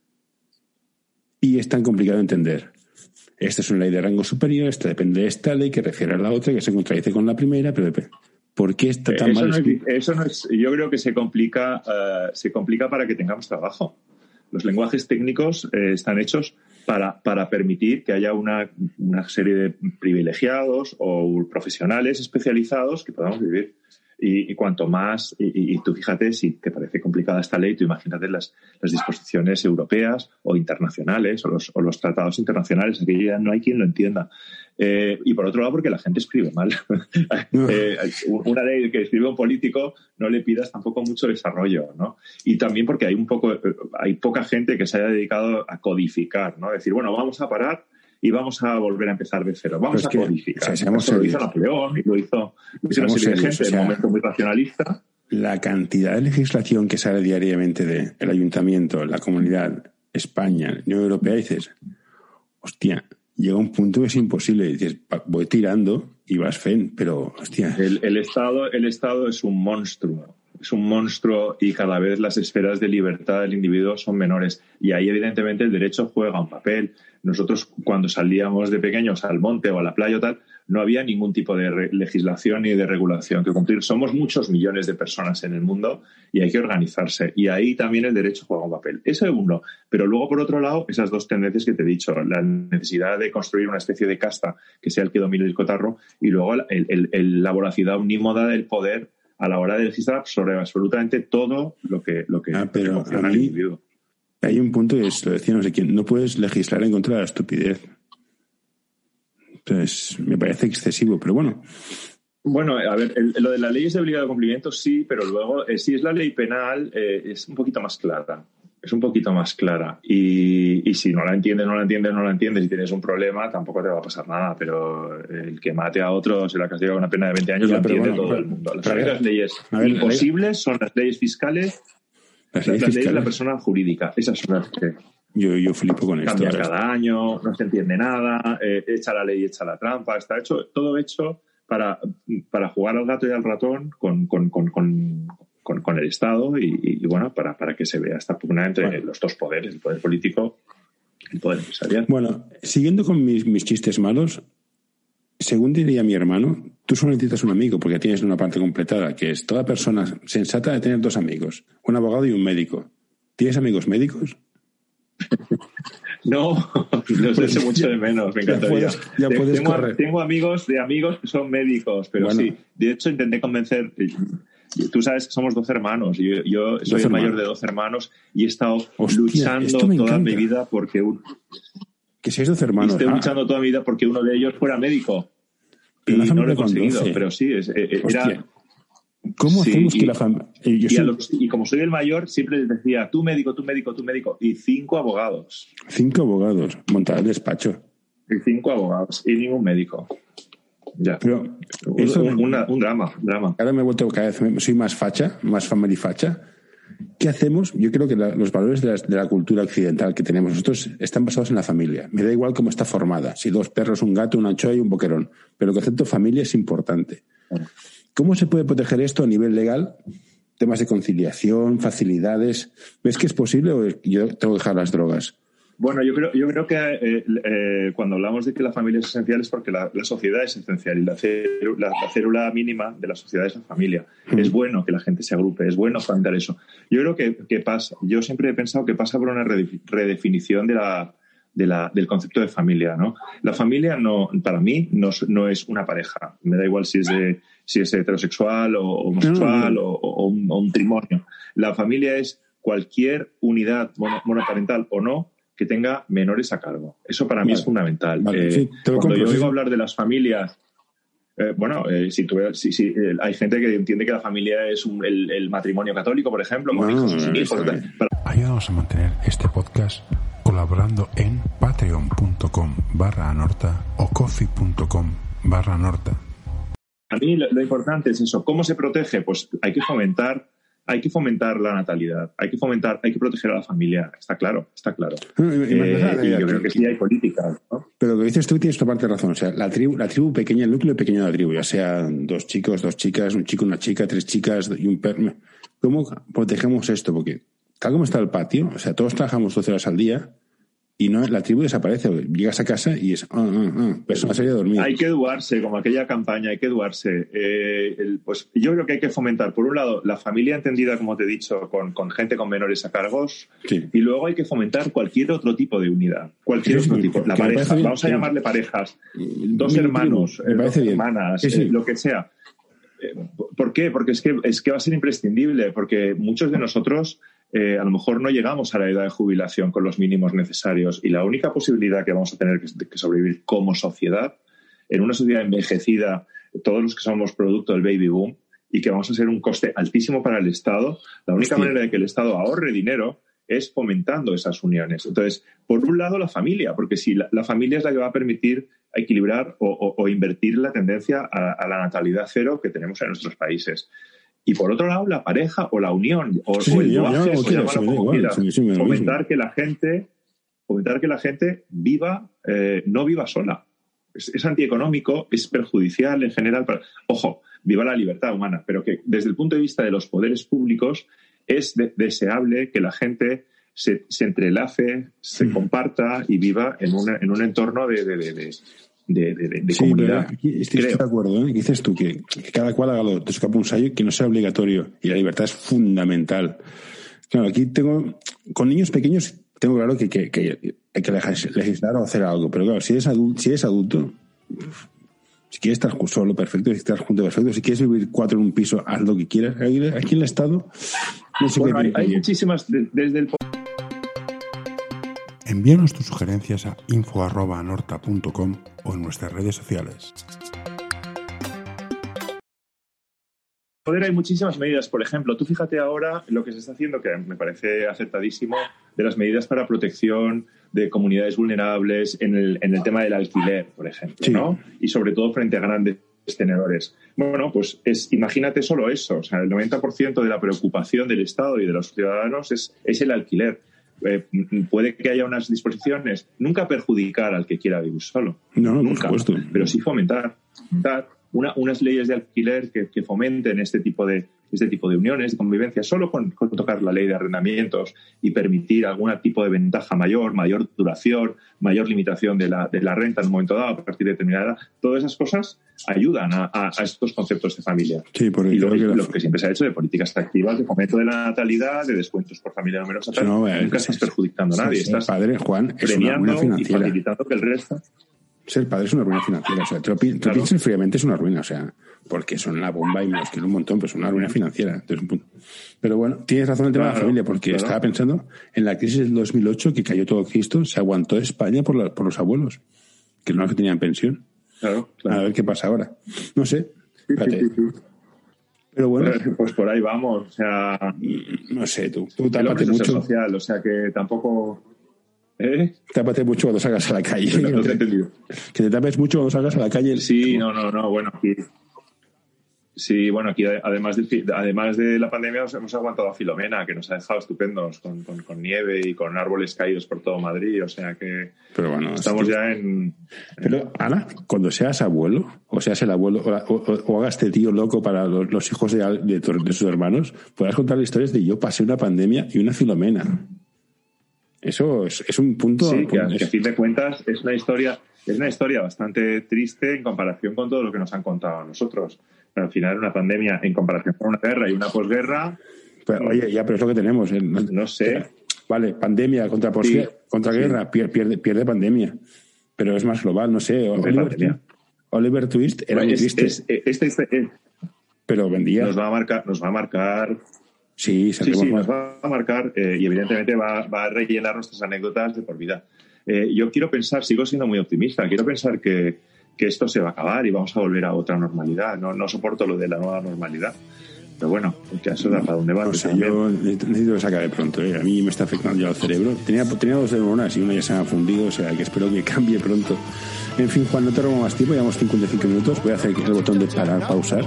Y es tan complicado de entender. Esta es una ley de rango superior, esta depende de esta ley que refiere a la otra, que se contradice con la primera, pero ¿por qué está tan mal escrita? eso no es, yo creo que se complica, eh, se complica para que tengamos trabajo. Los lenguajes técnicos eh, están hechos para, para, permitir que haya una, una serie de privilegiados o profesionales especializados que podamos vivir. Y, cuanto más, y, tú fíjate, si te parece complicada esta ley, tú imagínate las, las disposiciones europeas o internacionales o los, o los tratados internacionales, aquí ya no hay quien lo entienda. Eh, y por otro lado, porque la gente escribe mal. Eh, una ley que escribe un político no le pidas tampoco mucho desarrollo, ¿no? Y también porque hay un poco, hay poca gente que se haya dedicado a codificar, ¿no? Decir, bueno, vamos a parar y vamos a volver a empezar de cero. Vamos a codificar. lo hizo Napoleón y lo hizo, una serie de gente en un momento muy racionalista. La cantidad de legislación que sale diariamente del ayuntamiento, la comunidad, España, la Unión Europea, dices, hostia, llega un punto que es imposible. Dices, voy tirando y vas fen, pero hostia. El, el, Estado, el Estado es un monstruo. Es un monstruo y cada vez las esferas de libertad del individuo son menores. Y ahí, evidentemente, el derecho juega un papel. Nosotros, cuando salíamos de pequeños al monte o a la playa o tal, no había ningún tipo de legislación ni de regulación que cumplir. Somos muchos millones de personas en el mundo y hay que organizarse. Y ahí también el derecho juega un papel. Eso es uno. Pero luego, por otro lado, esas dos tendencias que te he dicho, la necesidad de construir una especie de casta que sea el que domine el cotarro y luego la voracidad unímoda del poder a la hora de legislar sobre absolutamente todo lo que, lo que ah, pero a mí, hay un punto que es, lo decía no sé quién, no puedes legislar en contra de la estupidez. Entonces, me parece excesivo, pero bueno. Bueno, a ver, lo de la ley es de obligado cumplimiento, sí, pero luego, eh, si es la ley penal, eh, es un poquito más clara. Es un poquito más clara. Y, si no la entiendes, no la entiendes, no la entiendes y tienes un problema, tampoco te va a pasar nada. Pero el que mate a otro se la castiga con una pena de 20 años, lo entiende todo el mundo. Las leyes imposibles son las leyes fiscales las leyes de la persona jurídica. Esas son las que. Yo, yo flipo con esto. Cambia cada año, no se entiende nada, eh, echa la ley, echa la trampa. Está hecho, todo hecho para, para jugar al gato y al ratón con, con, con, con el Estado y, bueno, para, para, que se vea esta pugna entre los dos poderes, el poder político y el poder empresarial. Bueno, siguiendo con mis, mis chistes malos, según diría mi hermano, tú solo necesitas un amigo porque tienes una parte completada, que es toda persona sensata de tener dos amigos, un abogado y un médico. ¿Tienes amigos médicos? No, los pues, mucho de menos, me encantaría. Ya puedes, tengo, tengo, amigos de amigos que son médicos, pero sí, de hecho intenté convencer, tú sabes que somos dos hermanos. Yo, yo soy el mayor de dos hermanos y he estado Hostia, luchando toda encanta. mi vida porque un, Que seis doce hermanos. estoy Ah, luchando toda mi vida porque uno de ellos fuera médico. Pero Y no lo he con conseguido, 12. pero sí, es- eh, eh, era, ¿Cómo Sí, hacemos y- que la familia... Yo y, soy y como soy el mayor, siempre les decía, tú médico, tú médico, tú médico, y cinco abogados. cinco abogados, montar el despacho. Y cinco abogados, y ningún médico. Ya. Pero Un- eso, un, un drama, drama. ahora me he vuelto cada vez, soy más facha, más family facha. ¿Qué hacemos? Yo creo que la- los valores de la, de la cultura occidental que tenemos nosotros están basados en la familia. Me da igual cómo está formada, si dos perros, un gato, una anchoa y un boquerón. Pero el concepto familia es importante. ¿Cómo se puede proteger esto a nivel legal? Temas de conciliación, facilidades. ¿Ves que es posible o yo tengo que dejar las drogas? Bueno, yo creo, yo creo que eh, eh, cuando hablamos de que la familia es esencial es porque la, la sociedad es esencial y la, la- la célula mínima de la sociedad es la familia. Mm. Es bueno que la gente se agrupe, es bueno fomentar eso. Yo creo que, que pasa, yo siempre he pensado que pasa por una redefi- redefinición de la, de la- del concepto de familia. ¿no? La familia no, para mí no, es- no es una pareja. Me da igual si es, de, si es heterosexual o homosexual No, o, o un, o un trimonio. La familia es cualquier unidad mono- monoparental o no que tenga menores a cargo. Eso para mí Vale. es fundamental. Vale, Eh, sí, cuando compro, yo sí, oigo hablar de las familias, eh, bueno, eh, si tú, si, si, hay gente que entiende que la familia es un- el, el matrimonio católico, por ejemplo, con No, hijos y sin no, hijos. está tal. bien. Para Ayúdanos a mantener este podcast colaborando en patreon.com barra anorta o coffee.com barra anorta. mí lo, lo importante es eso. ¿Cómo se protege? Pues hay que fomentar, hay que fomentar la natalidad, hay que fomentar, hay que proteger a la familia. Está claro, está claro. No, y- Eh, y yo creo que sí hay políticas, ¿no? Pero lo que dices tú tienes tu parte de razón. O sea, la tribu, la tribu pequeña, el núcleo pequeño de la tribu, ya sea dos chicos, dos chicas, un chico, una chica, tres chicas y un perro. ¿Cómo protegemos esto? Porque tal como está el patio, o sea, todos trabajamos 12 horas al día y no la tribu desaparece. Llegas a casa y es, ah, ah, ah, persona sería dormir. Hay que eduarse, como aquella campaña, hay que eduarse. Eh, el- pues yo creo que hay que fomentar, por un lado, la familia entendida, como te he dicho, con, con gente con menores a cargos, Sí. y luego hay que fomentar cualquier otro tipo de unidad, cualquier Sí, otro tipo. La pareja, bien, vamos a llamarle parejas, dos hermanos, tribu, me eh, parece dos bien. hermanas, sí. eh, lo que sea. Eh, ¿Por qué? Porque es que, es que va a ser imprescindible, porque muchos de nosotros eh, a lo mejor no llegamos a la edad de jubilación con los mínimos necesarios y la única posibilidad que vamos a tener que, que sobrevivir como sociedad, en una sociedad envejecida, todos los que somos producto del baby boom, y que vamos a ser un coste altísimo para el Estado, la única manera de que el Estado ahorre dinero es fomentando esas uniones. Entonces, por un lado, la familia, porque si la, la familia es la que va a permitir equilibrar o, o- o invertir la tendencia a, a la natalidad cero que tenemos en nuestros países. Y por otro lado, la pareja o la unión o, Sí, o el duaje, fomentar que la gente fomentar que la gente viva eh, no viva sola. Es, es antieconómico es perjudicial en general para- ojo viva la libertad humana pero que desde el punto de vista de los poderes públicos es de- deseable que la gente se, se entrelace se comparta y viva en, una- en un entorno de, de, de- de- Sí, comunidad aquí estoy, de acuerdo. ¿eh? Dices tú que, que cada cual haga lo de su capo un que no sea obligatorio. Y la libertad es fundamental. Claro, aquí tengo, con niños pequeños, tengo claro que, que- que hay que legis- legislar o hacer algo. Pero claro, si eres adulto, si eres adulto si quieres estar solo, perfecto. Si estás junto, perfecto. Si quieres vivir cuatro en un piso, haz lo que quieras. Aquí en el Estado, no sé Bueno, hay, muchísimas de- desde el Envíanos tus sugerencias a info.anorta.com o en nuestras redes sociales. poder hay muchísimas medidas. Por ejemplo, tú fíjate ahora lo que se está haciendo, que me parece acertadísimo, de las medidas para protección de comunidades vulnerables en el, en el tema del alquiler, por ejemplo, Sí. ¿no? Y sobre todo frente a grandes tenedores. Bueno, pues es, imagínate solo eso. O sea, el 90% de la preocupación del Estado y de los ciudadanos es, es el alquiler. Eh, puede que haya unas disposiciones, nunca perjudicar al que quiera vivir solo. No, no, por nunca, supuesto. pero sí fomentar, fomentar una- unas leyes de alquiler que, que fomenten este tipo de este tipo de uniones de convivencia solo con, con tocar la ley de arrendamientos y permitir algún tipo de ventaja mayor, mayor duración, mayor limitación de la, de la renta en un momento dado a partir de determinada edad. Todas esas cosas ayudan a, a- a estos conceptos de familia. Sí, porque Y lo, que la- lo que siempre se ha hecho de políticas activas, de fomento de la natalidad, de descuentos por familia numerosa, no, nunca estás perjudicando a nadie. Sí, sí, Estás padre Juan es una premiando buena y facilitando que el resto Ser padre es una ruina financiera. O sea, te lo, pi- piensas fríamente, es una ruina. O sea, porque son la bomba y me los quiero un montón, pero es una ruina financiera. Entonces, un punto. Pero bueno, tienes razón en el tema de la familia, porque claro. estaba pensando en la crisis del 2008, que cayó todo Cristo, se aguantó España por, la- por los abuelos, que no tenían pensión. Claro, A ver qué pasa ahora. No sé. Espérate. Pero bueno, Pues por ahí vamos. O sea, no sé, tú. Tú mucho. social, o sea que tampoco. ¿Eh? Tápate mucho cuando salgas a la calle. No, te que te tapes mucho cuando salgas a la calle. Sí, no, no, no. Bueno, aquí. Sí, bueno, aquí además de, además de la pandemia nos hemos aguantado a Filomena, que nos ha dejado estupendos con, con, con nieve y con árboles caídos por todo Madrid. O sea que Pero bueno, estamos ya en. Pero, Ana, cuando seas abuelo, o seas el abuelo, o, o- o hagas este tío loco para los, los hijos de, de, de sus hermanos, podrás contar historias de yo pasé una pandemia y una filomena. Eso es, es un punto. Sí, que, a- fin de cuentas es una historia es una historia bastante triste en comparación con todo lo que nos han contado a nosotros. Pero al final una pandemia en comparación con una guerra y una posguerra, pero, oye, ya, pero es lo que tenemos. eh, no- no sé. Vale, pandemia contra, Sí, contra sí. guerra, pier- pierde, pierde pandemia. Pero es más global, no sé. Oliver. Oliver Twist era muy Es- triste, es- este, este- pero vendía. nos va a marcar, nos va a marcar, Sí, sí, sí, nos va a marcar eh, y evidentemente va, va a rellenar nuestras anécdotas de por vida. Eh, yo quiero pensar, sigo siendo muy optimista, quiero pensar que, que esto se va a acabar y vamos a volver a otra normalidad. No, no soporto lo de la nueva normalidad. Pero bueno, que eso da para un debate No sé, también. yo necesito que se acabe pronto. ¿eh? A mí me está afectando ya el cerebro. Tenía, tenía dos neuronas y una ya se me ha fundido, o sea que espero que cambie pronto. En fin, Juan, no te robo más tiempo, llevamos 55 minutos. Voy a hacer el botón de parar, pausar.